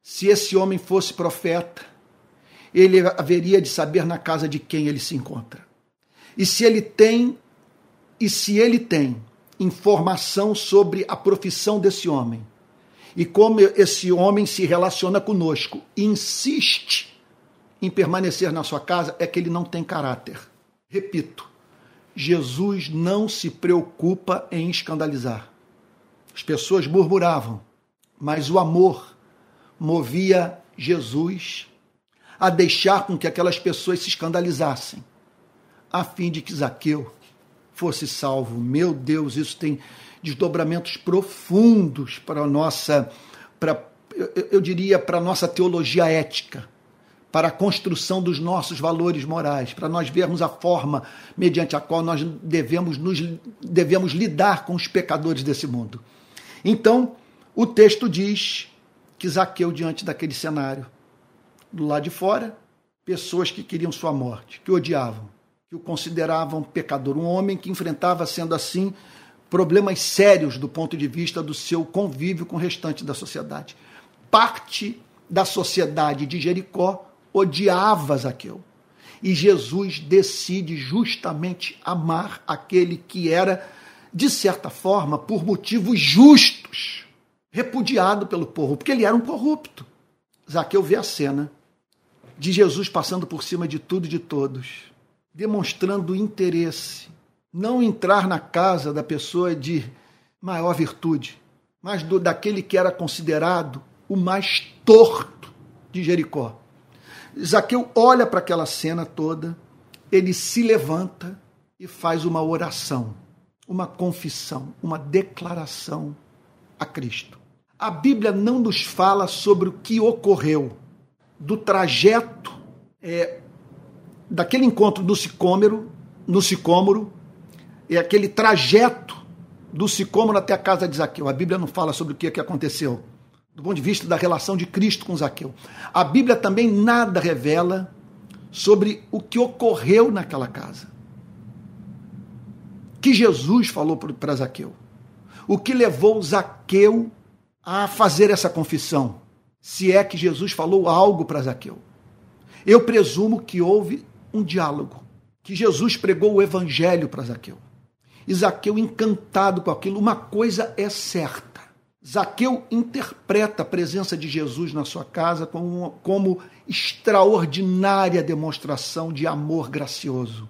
[SPEAKER 1] se esse homem fosse profeta, ele haveria de saber na casa de quem ele se encontra. E se ele tem, e se ele tem informação sobre a profissão desse homem, e como esse homem se relaciona conosco, insiste em permanecer na sua casa, é que ele não tem caráter. Repito, Jesus não se preocupa em escandalizar. As pessoas murmuravam, mas o amor movia Jesus a deixar com que aquelas pessoas se escandalizassem, a fim de que Zaqueu fosse salvo. Meu Deus, isso tem desdobramentos profundos para a nossa, para, eu, diria, para a nossa teologia ética, para a construção dos nossos valores morais, para nós vermos a forma mediante a qual nós devemos, nos, devemos lidar com os pecadores desse mundo. Então, o texto diz que Zaqueu, diante daquele cenário, do lado de fora, pessoas que queriam sua morte, que o odiavam, que o consideravam pecador. Um homem que enfrentava, sendo assim, problemas sérios do ponto de vista do seu convívio com o restante da sociedade. Parte da sociedade de Jericó odiava Zaqueu. E Jesus decide justamente amar aquele que era, de certa forma, por motivos justos, repudiado pelo povo, porque ele era um corrupto. Zaqueu vê a cena de Jesus passando por cima de tudo e de todos demonstrando interesse. Não entrar na casa da pessoa de maior virtude, mas do, daquele que era considerado o mais torto de Jericó. Zaqueu olha para aquela cena toda, ele se levanta e faz uma oração, uma confissão, uma declaração a Cristo. A Bíblia não nos fala sobre o que ocorreu do trajeto é, daquele encontro do sicômero, no sicômoro, é aquele trajeto do sicômoro até a casa de Zaqueu. A Bíblia não fala sobre o que, que aconteceu, do ponto de vista da relação de Cristo com Zaqueu. A Bíblia também nada revela sobre o que ocorreu naquela casa. Que Jesus falou para Zaqueu. O que levou Zaqueu a fazer essa confissão? Se é que Jesus falou algo para Zaqueu. Eu presumo que houve um diálogo, que Jesus pregou o evangelho para Zaqueu. E Zaqueu, encantado com aquilo, uma coisa é certa. Zaqueu interpreta a presença de Jesus na sua casa como, como extraordinária demonstração de amor gracioso,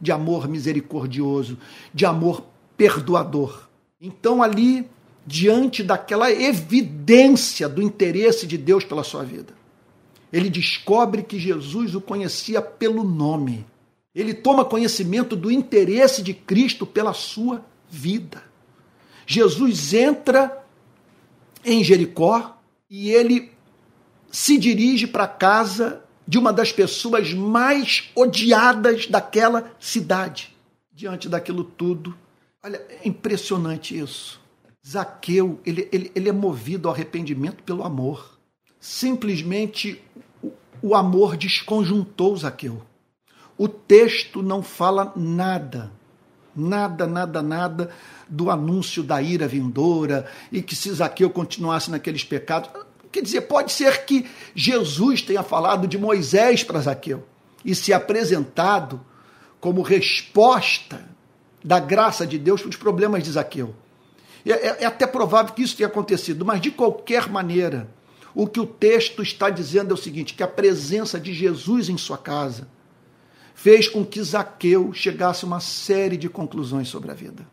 [SPEAKER 1] de amor misericordioso, de amor perdoador. Então, ali, diante daquela evidência do interesse de Deus pela sua vida, ele descobre que Jesus o conhecia pelo nome. Ele toma conhecimento do interesse de Cristo pela sua vida. Jesus entra em Jericó e ele se dirige para a casa de uma das pessoas mais odiadas daquela cidade. Diante daquilo tudo, olha, é impressionante isso. Zaqueu, ele, ele, ele é movido ao arrependimento pelo amor simplesmente o amor desconjuntou Zaqueu. O texto não fala nada, nada, nada, nada do anúncio da ira vindoura e que se Zaqueu continuasse naqueles pecados. Quer dizer, pode ser que Jesus tenha falado de Moisés para Zaqueu e se apresentado como resposta da graça de Deus para os problemas de Zaqueu. É, é até provável que isso tenha acontecido, mas de qualquer maneira, o que o texto está dizendo é o seguinte: que a presença de Jesus em sua casa fez com que Zaqueu chegasse a uma série de conclusões sobre a vida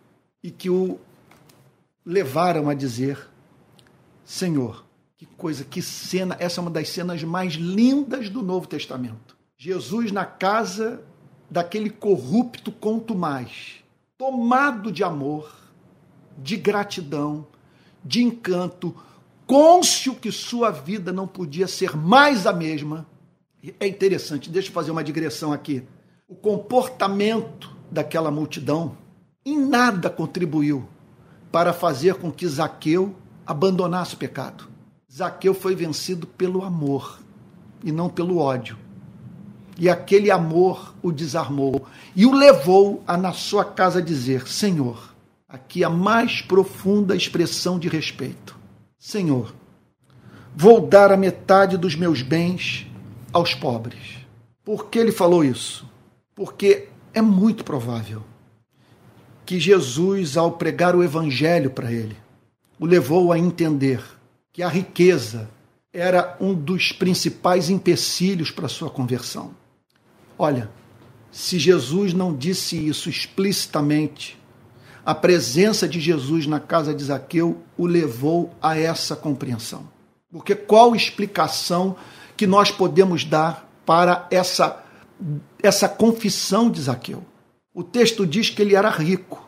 [SPEAKER 1] e que o levaram a dizer: Senhor, que coisa, que cena, essa é uma das cenas mais lindas do Novo Testamento. Jesus na casa daquele corrupto contumaz, tomado de amor, de gratidão, de encanto, cônscio que sua vida não podia ser mais a mesma. É interessante, deixa eu fazer uma digressão aqui. O comportamento daquela multidão em nada contribuiu para fazer com que Zaqueu abandonasse o pecado. Zaqueu foi vencido pelo amor e não pelo ódio. E aquele amor o desarmou e o levou a, na sua casa, dizer: Senhor, aqui a mais profunda expressão de respeito. Senhor, vou dar a metade dos meus bens aos pobres. Por que ele falou isso? Porque é muito provável que Jesus, ao pregar o evangelho para ele, o levou a entender que a riqueza era um dos principais empecilhos para sua conversão. Olha, se Jesus não disse isso explicitamente, a presença de Jesus na casa de Zaqueu o levou a essa compreensão. Porque qual explicação que nós podemos dar para essa, essa confissão de Zaqueu? O texto diz que ele era rico.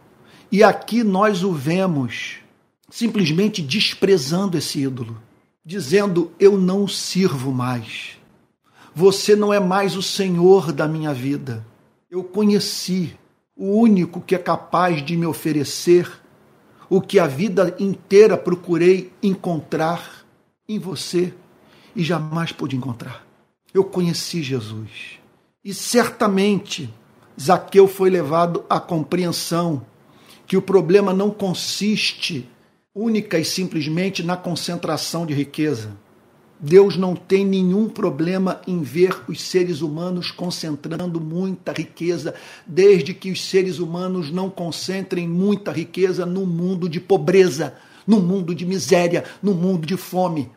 [SPEAKER 1] E aqui nós o vemos simplesmente desprezando esse ídolo, dizendo: Eu não sirvo mais. Você não é mais o Senhor da minha vida. Eu conheci o único que é capaz de me oferecer o que a vida inteira procurei encontrar em você e jamais pude encontrar. Eu conheci Jesus. E certamente Zaqueu foi levado à compreensão que o problema não consiste única e simplesmente na concentração de riqueza Deus não tem nenhum problema em ver os seres humanos concentrando muita riqueza, desde que os seres humanos não concentrem muita riqueza no mundo de pobreza, no mundo de miséria, no mundo de fome.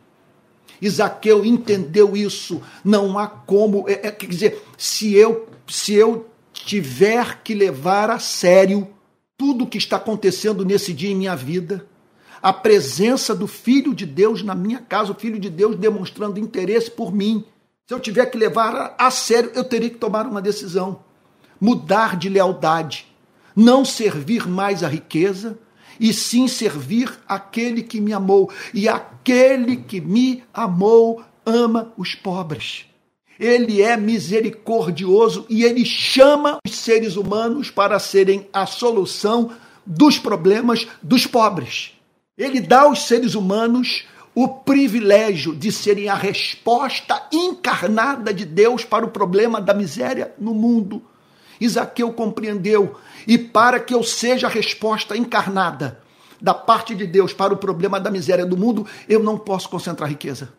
[SPEAKER 1] Isaqueu entendeu isso. Não há como, é, é, quer dizer, se eu, se eu tiver que levar a sério tudo o que está acontecendo nesse dia em minha vida, a presença do Filho de Deus na minha casa, o Filho de Deus demonstrando interesse por mim. Se eu tiver que levar a sério, eu teria que tomar uma decisão. Mudar de lealdade. Não servir mais a riqueza, e sim servir aquele que me amou. E aquele que me amou ama os pobres. Ele é misericordioso e ele chama os seres humanos para serem a solução dos problemas dos pobres. Ele dá aos seres humanos o privilégio de serem a resposta encarnada de Deus para o problema da miséria no mundo. Isaqueu compreendeu, e para que eu seja a resposta encarnada da parte de Deus para o problema da miséria do mundo, eu não posso concentrar riqueza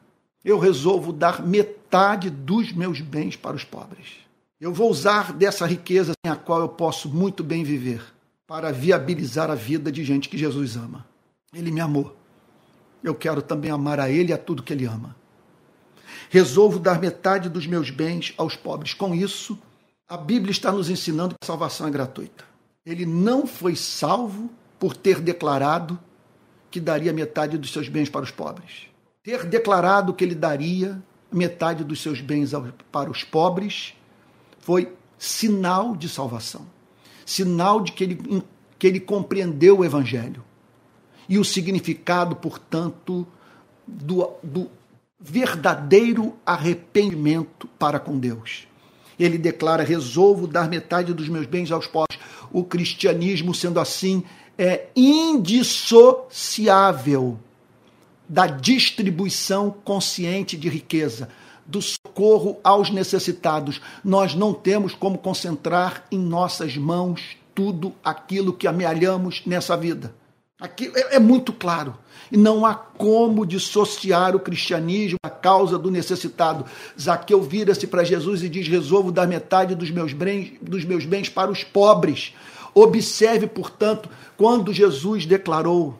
[SPEAKER 1] eu resolvo dar metade dos meus bens para os pobres. Eu vou usar dessa riqueza a qual eu posso muito bem viver para viabilizar a vida de gente que Jesus ama. Ele me amou. Eu quero também amar a Ele e a tudo que Ele ama. Resolvo dar metade dos meus bens aos pobres. Com isso, a Bíblia está nos ensinando que a salvação é gratuita. Ele não foi salvo por ter declarado que daria metade dos seus bens para os pobres ter declarado que ele daria metade dos seus bens para os pobres foi sinal de salvação, sinal de que ele, que ele compreendeu o Evangelho e o significado, portanto, do, do verdadeiro arrependimento para com Deus. Ele declara: resolvo dar metade dos meus bens aos pobres. O cristianismo, sendo assim, é indissociável da distribuição consciente de riqueza, do socorro aos necessitados. Nós não temos como concentrar em nossas mãos tudo aquilo que amealhamos nessa vida. Aqui é, é muito claro. E não há como dissociar o cristianismo da causa do necessitado. Zaqueu vira-se para Jesus e diz: Resolvo dar metade dos meus, bens, dos meus bens para os pobres. Observe, portanto, quando Jesus declarou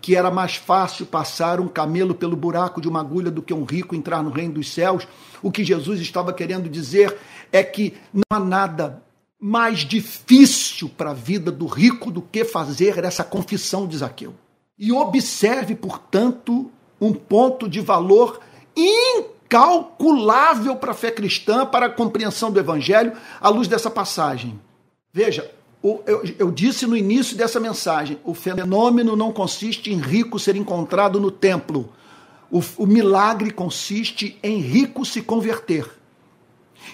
[SPEAKER 1] que era mais fácil passar um camelo pelo buraco de uma agulha do que um rico entrar no reino dos céus. O que Jesus estava querendo dizer é que não há nada mais difícil para a vida do rico do que fazer essa confissão de Zaqueu. E observe, portanto, um ponto de valor incalculável para a fé cristã, para a compreensão do evangelho, à luz dessa passagem. Veja, eu, disse no início dessa mensagem: o fenômeno não consiste em rico ser encontrado no templo. O, o milagre consiste em rico se converter.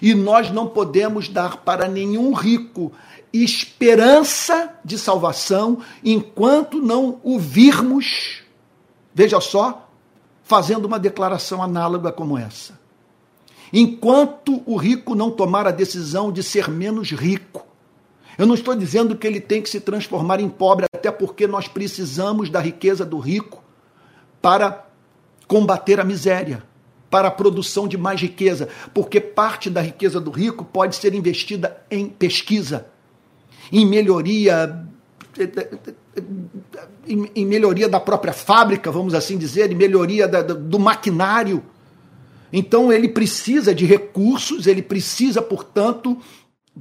[SPEAKER 1] E nós não podemos dar para nenhum rico esperança de salvação enquanto não o virmos, veja só, fazendo uma declaração análoga como essa. Enquanto o rico não tomar a decisão de ser menos rico, eu não estou dizendo que ele tem que se transformar em pobre, até porque nós precisamos da riqueza do rico para combater a miséria, para a produção de mais riqueza, porque parte da riqueza do rico pode ser investida em pesquisa, em melhoria em, melhoria da própria fábrica, vamos assim dizer, em melhoria do maquinário. Então ele precisa de recursos, ele precisa, portanto,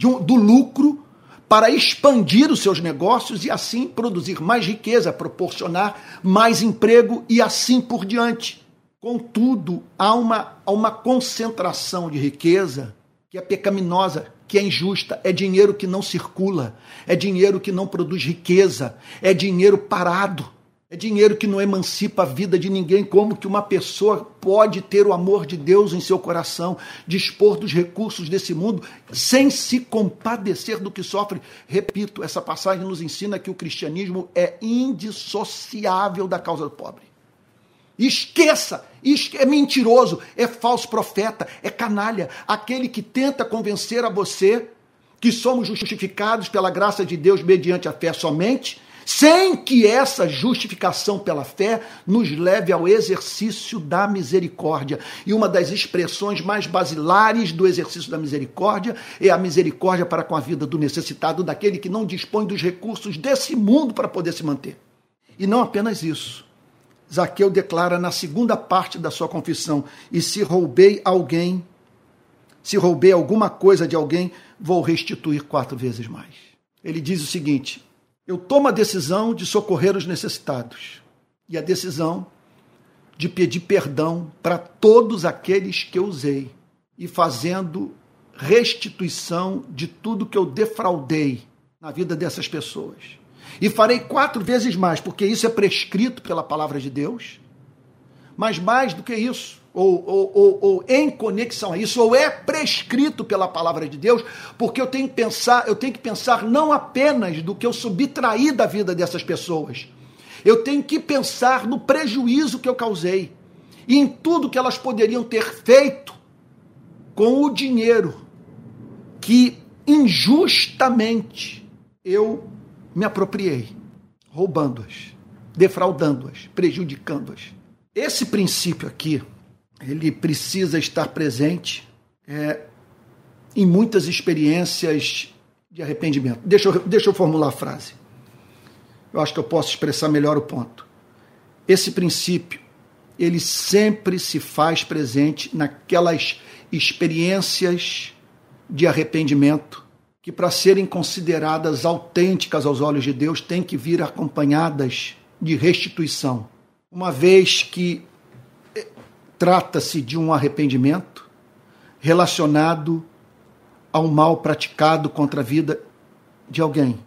[SPEAKER 1] um, do lucro para expandir os seus negócios e assim produzir mais riqueza, proporcionar mais emprego e assim por diante. Contudo, há uma, há uma concentração de riqueza que é pecaminosa, que é injusta, é dinheiro que não circula, é dinheiro que não produz riqueza, é dinheiro parado. É dinheiro que não emancipa a vida de ninguém. Como que uma pessoa pode ter o amor de Deus em seu coração, dispor dos recursos desse mundo, sem se compadecer do que sofre? Repito, essa passagem nos ensina que o cristianismo é indissociável da causa do pobre. Esqueça, é mentiroso, é falso profeta, é canalha, aquele que tenta convencer a você que somos justificados pela graça de Deus mediante a fé somente sem que essa justificação pela fé nos leve ao exercício da misericórdia. E uma das expressões mais basilares do exercício da misericórdia é a misericórdia para com a vida do necessitado, daquele que não dispõe dos recursos desse mundo para poder se manter. E não apenas isso. Zaqueu declara na segunda parte da sua confissão: E se roubei alguém, Se roubei alguma coisa de alguém, vou restituir quatro vezes mais. Ele diz o seguinte: eu tomo a decisão de socorrer os necessitados e a decisão de pedir perdão para todos aqueles que eu usei e fazendo restituição de tudo que eu defraudei na vida dessas pessoas. E farei quatro vezes mais, porque isso é prescrito pela palavra de Deus. Mas mais do que isso, ou, ou, ou, ou, em conexão a isso, ou é prescrito pela palavra de Deus, porque eu tenho que pensar, eu tenho que pensar não apenas do que eu subtraí da vida dessas pessoas. Eu tenho que pensar no prejuízo que eu causei e em tudo que elas poderiam ter feito com o dinheiro que injustamente eu me apropriei, roubando-as, defraudando-as, prejudicando-as. Esse princípio aqui, ele precisa estar presente é, em muitas experiências de arrependimento. Deixa eu, deixa eu formular a frase. Eu acho que eu posso expressar melhor o ponto. Esse princípio, ele sempre se faz presente naquelas experiências de arrependimento que, para serem consideradas autênticas aos olhos de Deus, têm que vir acompanhadas de restituição. Uma vez que eh, trata-se de um arrependimento relacionado ao mal praticado contra a vida de alguém,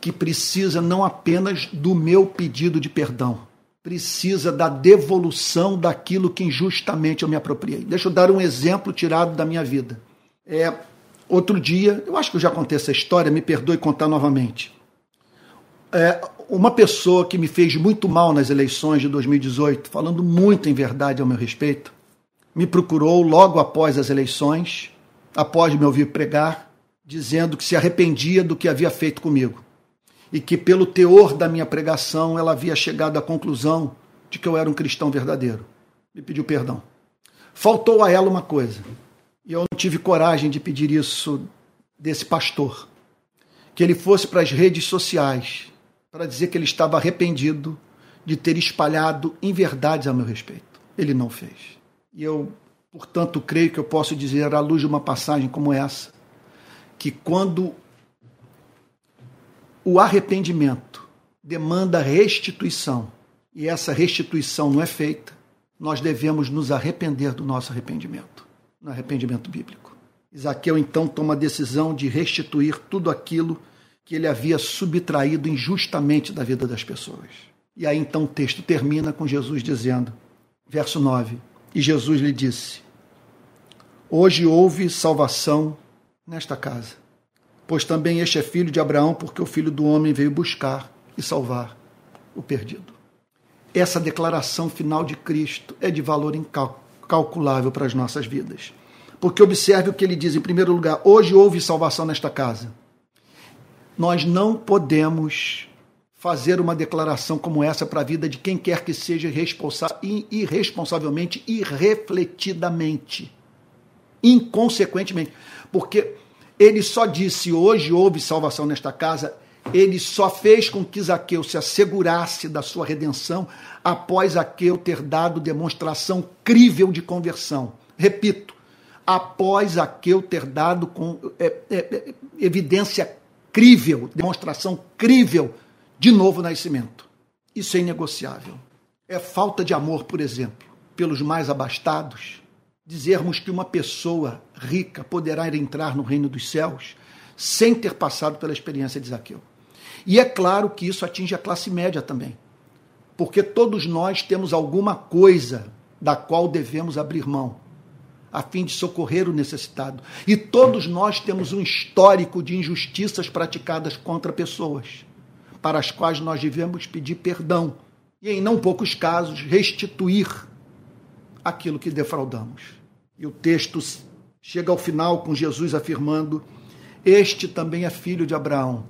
[SPEAKER 1] que precisa não apenas do meu pedido de perdão, precisa da devolução daquilo que injustamente eu me apropriei. Deixa eu dar um exemplo tirado da minha vida. É, outro dia, eu acho que eu já contei essa história, me perdoe contar novamente. É, uma pessoa que me fez muito mal nas eleições de 2018, falando muito em verdade ao meu respeito, me procurou logo após as eleições, após me ouvir pregar, dizendo que se arrependia do que havia feito comigo e que, pelo teor da minha pregação, ela havia chegado à conclusão de que eu era um cristão verdadeiro. Me pediu perdão. Faltou a ela uma coisa, e eu não tive coragem de pedir isso desse pastor: que ele fosse para as redes sociais para dizer que ele estava arrependido de ter espalhado inverdades a meu respeito. Ele não fez. E eu, portanto, creio que eu posso dizer, à luz de uma passagem como essa, que quando o arrependimento demanda restituição e essa restituição não é feita, nós devemos nos arrepender do nosso arrependimento, no arrependimento bíblico. Isaqueu então toma a decisão de restituir tudo aquilo que ele havia subtraído injustamente da vida das pessoas. E aí então o texto termina com Jesus dizendo, verso 9: E Jesus lhe disse: Hoje houve salvação nesta casa pois também este é filho de Abraão, porque o filho do homem veio buscar e salvar o perdido. Essa declaração final de Cristo é de valor incalculável para as nossas vidas. Porque observe o que ele diz em primeiro lugar: hoje houve salvação nesta casa. Nós não podemos fazer uma declaração como essa para a vida de quem quer que seja irresponsavelmente, irrefletidamente, inconsequentemente. Porque ele só disse: Hoje houve salvação nesta casa. Ele só fez com que Zaqueu se assegurasse da sua redenção após Zaqueu ter dado demonstração crível de conversão. Repito, após Zaqueu ter dado com é, é, é, evidência crível, demonstração crível de novo nascimento. Isso é inegociável. É falta de amor, por exemplo, pelos mais abastados dizermos que uma pessoa rica poderá entrar no reino dos céus sem ter passado pela experiência de Zaqueu. E é claro que isso atinge a classe média também, porque todos nós temos alguma coisa da qual devemos abrir mão, a fim de socorrer o necessitado. E todos nós temos um histórico de injustiças praticadas contra pessoas, para as quais nós devemos pedir perdão e, em não poucos casos, restituir aquilo que defraudamos. E o texto chega ao final com Jesus afirmando: Este também é filho de Abraão.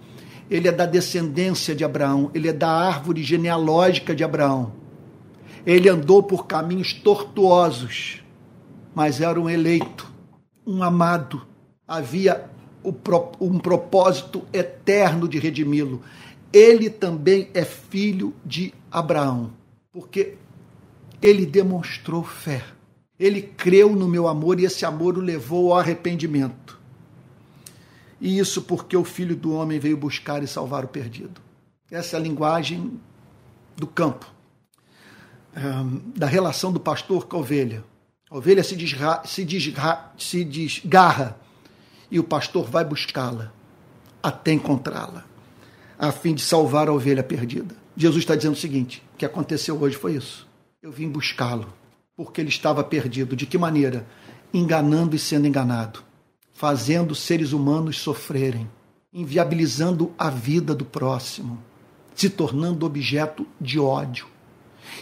[SPEAKER 1] Ele é da descendência de Abraão, ele é da árvore genealógica de Abraão. Ele andou por caminhos tortuosos, mas era um eleito, um amado. Havia um propósito eterno de redimi-lo. Ele também é filho de Abraão, porque ele demonstrou fé Ele creu no meu amor e esse amor o levou ao arrependimento. E isso porque o Filho do Homem veio buscar e salvar o perdido. Essa é a linguagem do campo, da relação do pastor com a ovelha. A ovelha se, desra, se, desra, se desgarra e o pastor vai buscá-la até encontrá-la, a fim de salvar a ovelha perdida. Jesus está dizendo o seguinte: o que aconteceu hoje foi isso. Eu vim buscá-lo, porque ele estava perdido. De que maneira? Enganando e sendo enganado, fazendo seres humanos sofrerem, inviabilizando a vida do próximo, se tornando objeto de ódio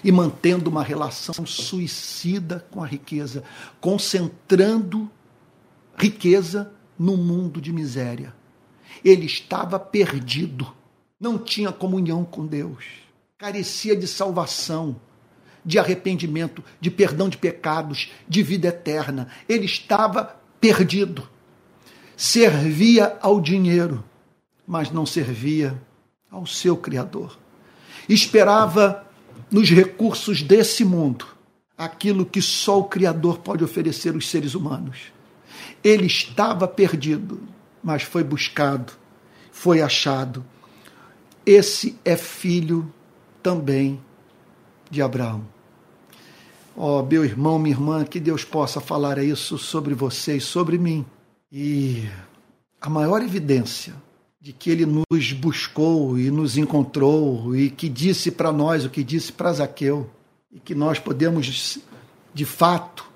[SPEAKER 1] e mantendo uma relação suicida com a riqueza, concentrando riqueza no mundo de miséria. Ele estava perdido, não tinha comunhão com Deus, carecia de salvação, de arrependimento, de perdão de pecados, de vida eterna. Ele estava perdido. Servia ao dinheiro, mas não servia ao seu Criador. Esperava nos recursos desse mundo aquilo que só o Criador pode oferecer aos seres humanos. Ele estava perdido, mas foi buscado, foi achado. Esse é filho também de Abraão. Ó, oh, meu irmão, minha irmã, que Deus possa falar isso sobre vocês, sobre mim. E a maior evidência de que ele nos buscou e nos encontrou e que disse para nós o que disse para Zaqueu e que nós podemos de fato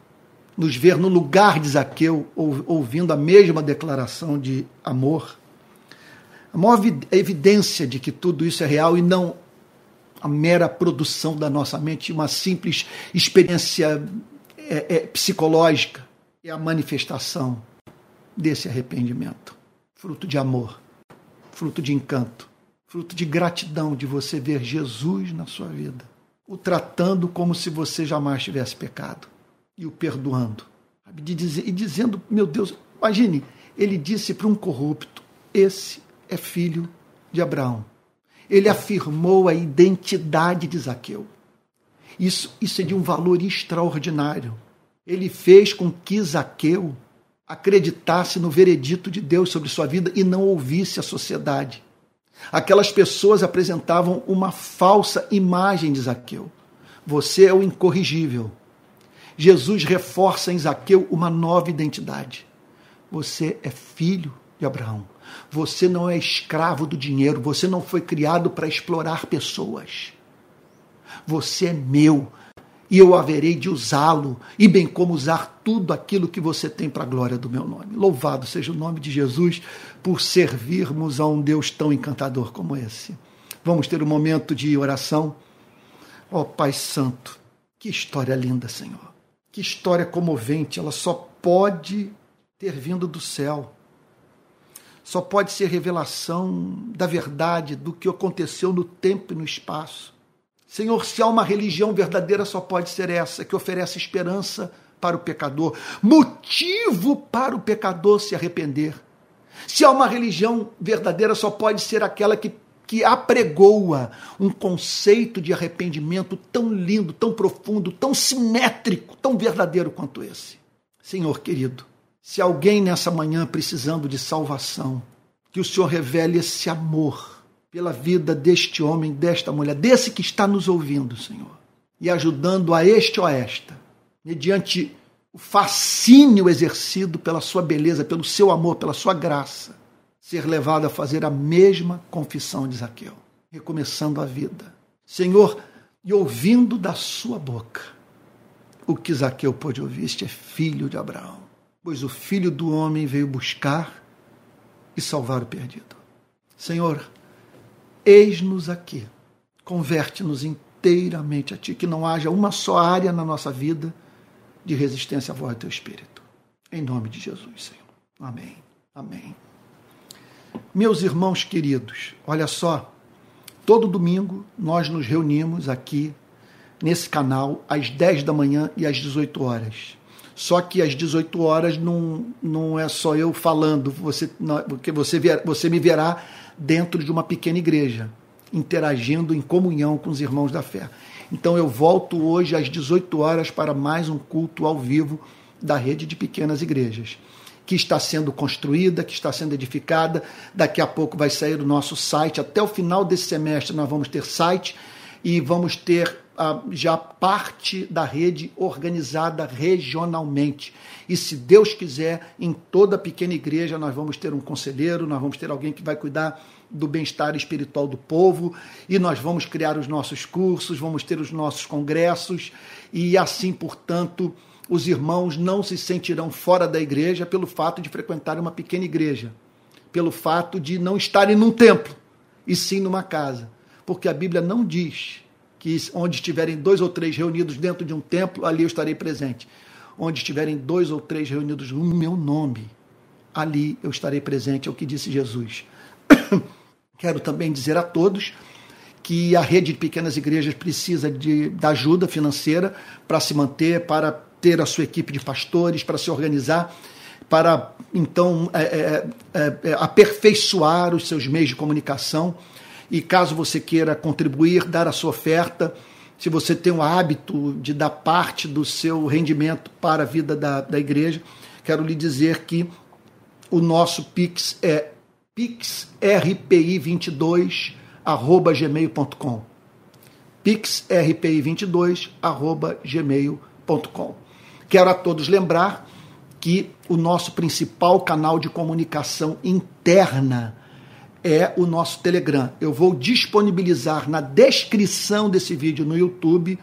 [SPEAKER 1] nos ver no lugar de Zaqueu ouvindo a mesma declaração de amor. A maior evidência de que tudo isso é real e não a mera produção da nossa mente, uma simples experiência é, é, psicológica, é a manifestação desse arrependimento, fruto de amor fruto de encanto, fruto de gratidão de você ver Jesus na sua vida, o tratando como se você jamais tivesse pecado e o perdoando. E dizendo, meu Deus, imagine, ele disse para um corrupto: Esse é filho de Abraão. Ele afirmou a identidade de Zaqueu. Isso, isso é de um valor extraordinário. Ele fez com que Zaqueu acreditasse no veredito de Deus sobre sua vida e não ouvisse a sociedade. Aquelas pessoas apresentavam uma falsa imagem de Zaqueu. Você é o incorrigível. Jesus reforça em Zaqueu uma nova identidade. Você é filho de Abraão. Você não é escravo do dinheiro. Você não foi criado para explorar pessoas. Você é meu e eu haverei de usá-lo, e bem como usar tudo aquilo que você tem para a glória do meu nome. Louvado seja o nome de Jesus por servirmos a um Deus tão encantador como esse. Vamos ter um momento de oração. Ó oh, Pai Santo, que história linda, Senhor. Que história comovente, ela só pode ter vindo do céu. Só pode ser revelação da verdade, do que aconteceu no tempo e no espaço Senhor, se há uma religião verdadeira, só pode ser essa, que oferece esperança para o pecador, motivo para o pecador se arrepender. Se há uma religião verdadeira, só pode ser aquela que, que apregoa um conceito de arrependimento tão lindo, tão profundo, tão simétrico, tão verdadeiro quanto esse. Senhor querido, se alguém nessa manhã precisando de salvação, que o Senhor revele esse amor pela vida deste homem, desta mulher, desse que está nos ouvindo, Senhor, e ajudando a este ou a esta, mediante o fascínio exercido pela sua beleza, pelo seu amor, pela sua graça, ser levado a fazer a mesma confissão de Zaqueu, recomeçando a vida. Senhor, e ouvindo da sua boca o que Zaqueu pôde ouvir, este é filho de Abraão, pois o filho do homem veio buscar e salvar o perdido. Senhor, Eis-nos aqui. Converte-nos inteiramente a Ti, que não haja uma só área na nossa vida de resistência à voz do Teu Espírito. Em nome de Jesus, Senhor. Amém. Amém. Meus irmãos queridos, olha só, todo domingo nós nos reunimos aqui nesse canal às 10 da manhã e às 18 horas. Só que às 18 horas não, não é só eu falando, você, não, porque você, você me verá dentro de uma pequena igreja. interagindo em comunhão com os irmãos da fé. Então eu volto hoje às 18 horas para mais um culto ao vivo da rede de pequenas igrejas, que está sendo construída, que está sendo edificada. Daqui a pouco vai sair o nosso site. Até o final desse semestre nós vamos ter site e vamos ter ah, já parte da rede organizada regionalmente. E se Deus quiser, em toda pequena igreja nós vamos ter um conselheiro, nós vamos ter alguém que vai cuidar do bem-estar espiritual do povo, e nós vamos criar os nossos cursos, vamos ter os nossos congressos, e assim, portanto, os irmãos não se sentirão fora da igreja pelo fato de frequentar uma pequena igreja, pelo fato de não estarem num templo, e sim numa casa. Porque a Bíblia não diz que onde estiverem dois ou três reunidos dentro de um templo, ali eu estarei presente. Onde estiverem dois ou três reunidos no meu nome, ali eu estarei presente, é o que disse Jesus. Quero também dizer a todos que a rede de pequenas igrejas precisa de, da ajuda financeira para se manter, para ter a sua equipe de pastores, para se organizar, para então é, é, é, é, aperfeiçoar os seus meios de comunicação. E caso você queira contribuir, dar a sua oferta, se você tem o hábito de dar parte do seu rendimento para a vida da, da igreja, quero lhe dizer que o nosso Pix é pixrpi22@gmail.com. pixrpi22@gmail.com. Quero a todos lembrar que o nosso principal canal de comunicação interna é o nosso Telegram. Eu vou disponibilizar na descrição desse vídeo no YouTube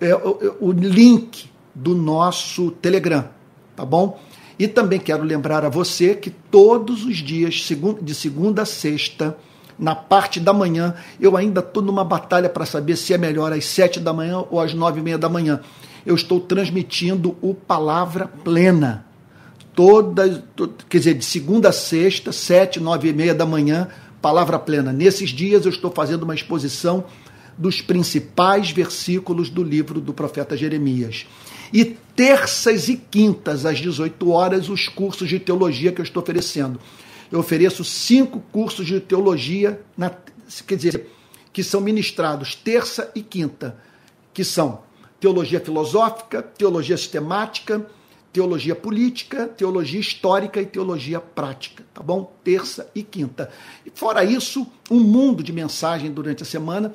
[SPEAKER 1] é, o, o link do nosso Telegram, tá bom? E também quero lembrar a você que todos os dias, de segunda a sexta, na parte da manhã, eu ainda estou numa batalha para saber se é melhor às sete da manhã ou às nove e meia da manhã. Eu estou transmitindo o Palavra Plena. Toda, quer dizer, de segunda a sexta, sete, nove e meia da manhã, Palavra Plena. Nesses dias eu estou fazendo uma exposição dos principais versículos do livro do profeta Jeremias. E terças e quintas, às 18 horas, os cursos de teologia que eu estou oferecendo. Eu ofereço cinco cursos de teologia, na, quer dizer, que são ministrados terça e quinta, que são teologia filosófica, teologia sistemática, teologia política, teologia histórica e teologia prática, tá bom? Terça e quinta. E fora isso, um mundo de mensagem durante a semana.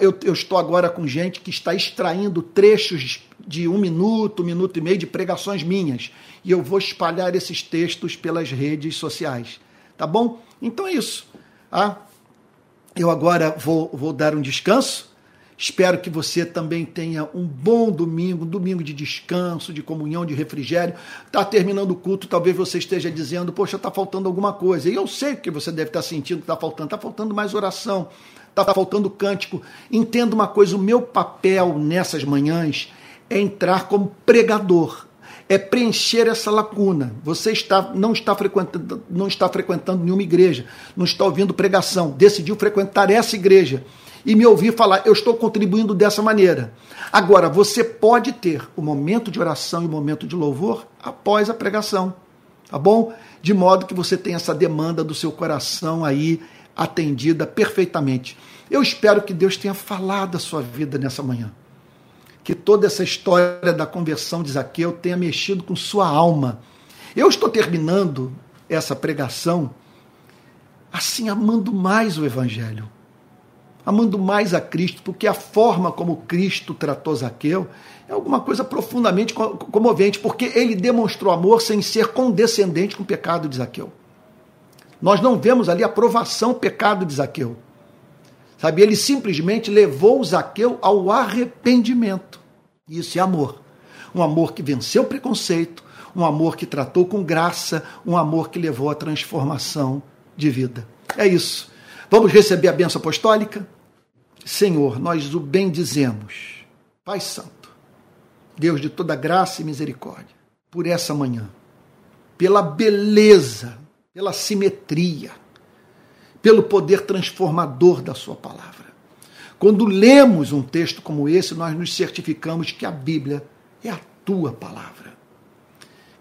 [SPEAKER 1] Eu, eu, estou agora com gente que está extraindo trechos de um minuto, um minuto e meio de pregações minhas. E eu vou espalhar esses textos pelas redes sociais, tá bom? Então é isso. Ah, eu agora vou, vou dar um descanso Espero que você também tenha um bom domingo, um domingo de descanso, de comunhão, de refrigério. Está terminando o culto, talvez você esteja dizendo, poxa, está faltando alguma coisa. E eu sei que você deve estar sentindo que está faltando. Está faltando mais oração, está faltando cântico. Entenda uma coisa: o meu papel nessas manhãs é entrar como pregador é preencher essa lacuna. Você está, não, está frequentando, não está frequentando nenhuma igreja, não está ouvindo pregação, decidiu frequentar essa igreja e me ouvir falar, eu estou contribuindo dessa maneira. Agora, você pode ter o momento de oração e o momento de louvor após a pregação, tá bom? De modo que você tenha essa demanda do seu coração aí atendida perfeitamente. Eu espero que Deus tenha falado a sua vida nessa manhã. Que toda essa história da conversão de Zaqueu tenha mexido com sua alma. Eu estou terminando essa pregação assim, amando mais o Evangelho amando mais a Cristo, porque a forma como Cristo tratou Zaqueu é alguma coisa profundamente comovente, porque ele demonstrou amor sem ser condescendente com o pecado de Zaqueu. Nós não vemos ali aprovação pecado de Zaqueu. Sabe, ele simplesmente levou Zaqueu ao arrependimento. Isso é amor. Um amor que venceu o preconceito, um amor que tratou com graça, um amor que levou à transformação de vida. É isso. Vamos receber a benção apostólica? Senhor, nós o bendizemos. Pai Santo, Deus de toda graça e misericórdia, por essa manhã, pela beleza, pela simetria, pelo poder transformador da Sua palavra. Quando lemos um texto como esse, nós nos certificamos que a Bíblia é a Tua palavra.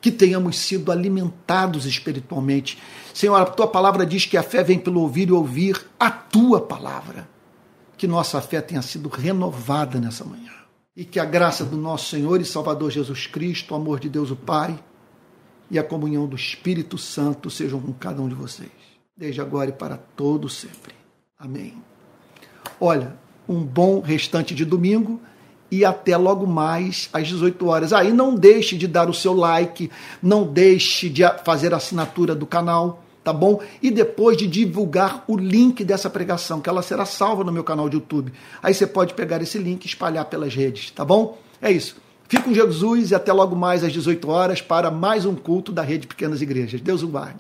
[SPEAKER 1] Que tenhamos sido alimentados espiritualmente. Senhor, a Tua palavra diz que a fé vem pelo ouvir e ouvir a Tua palavra. Que nossa fé tenha sido renovada nessa manhã. E que a graça do nosso Senhor e Salvador Jesus Cristo, o amor de Deus o Pai e a comunhão do Espírito Santo sejam com cada um de vocês, desde agora e para todo sempre. Amém. Olha, um bom restante de domingo e até logo mais às 18 horas. Aí não deixe de dar o seu like, não deixe de fazer a assinatura do canal, tá bom? E depois de divulgar o link dessa pregação, que ela será salva no meu canal de YouTube. Aí você pode pegar esse link e espalhar pelas redes, tá bom? É isso. Fique com Jesus e até logo mais às 18 horas para mais um culto da Rede Pequenas Igrejas. Deus o guarde.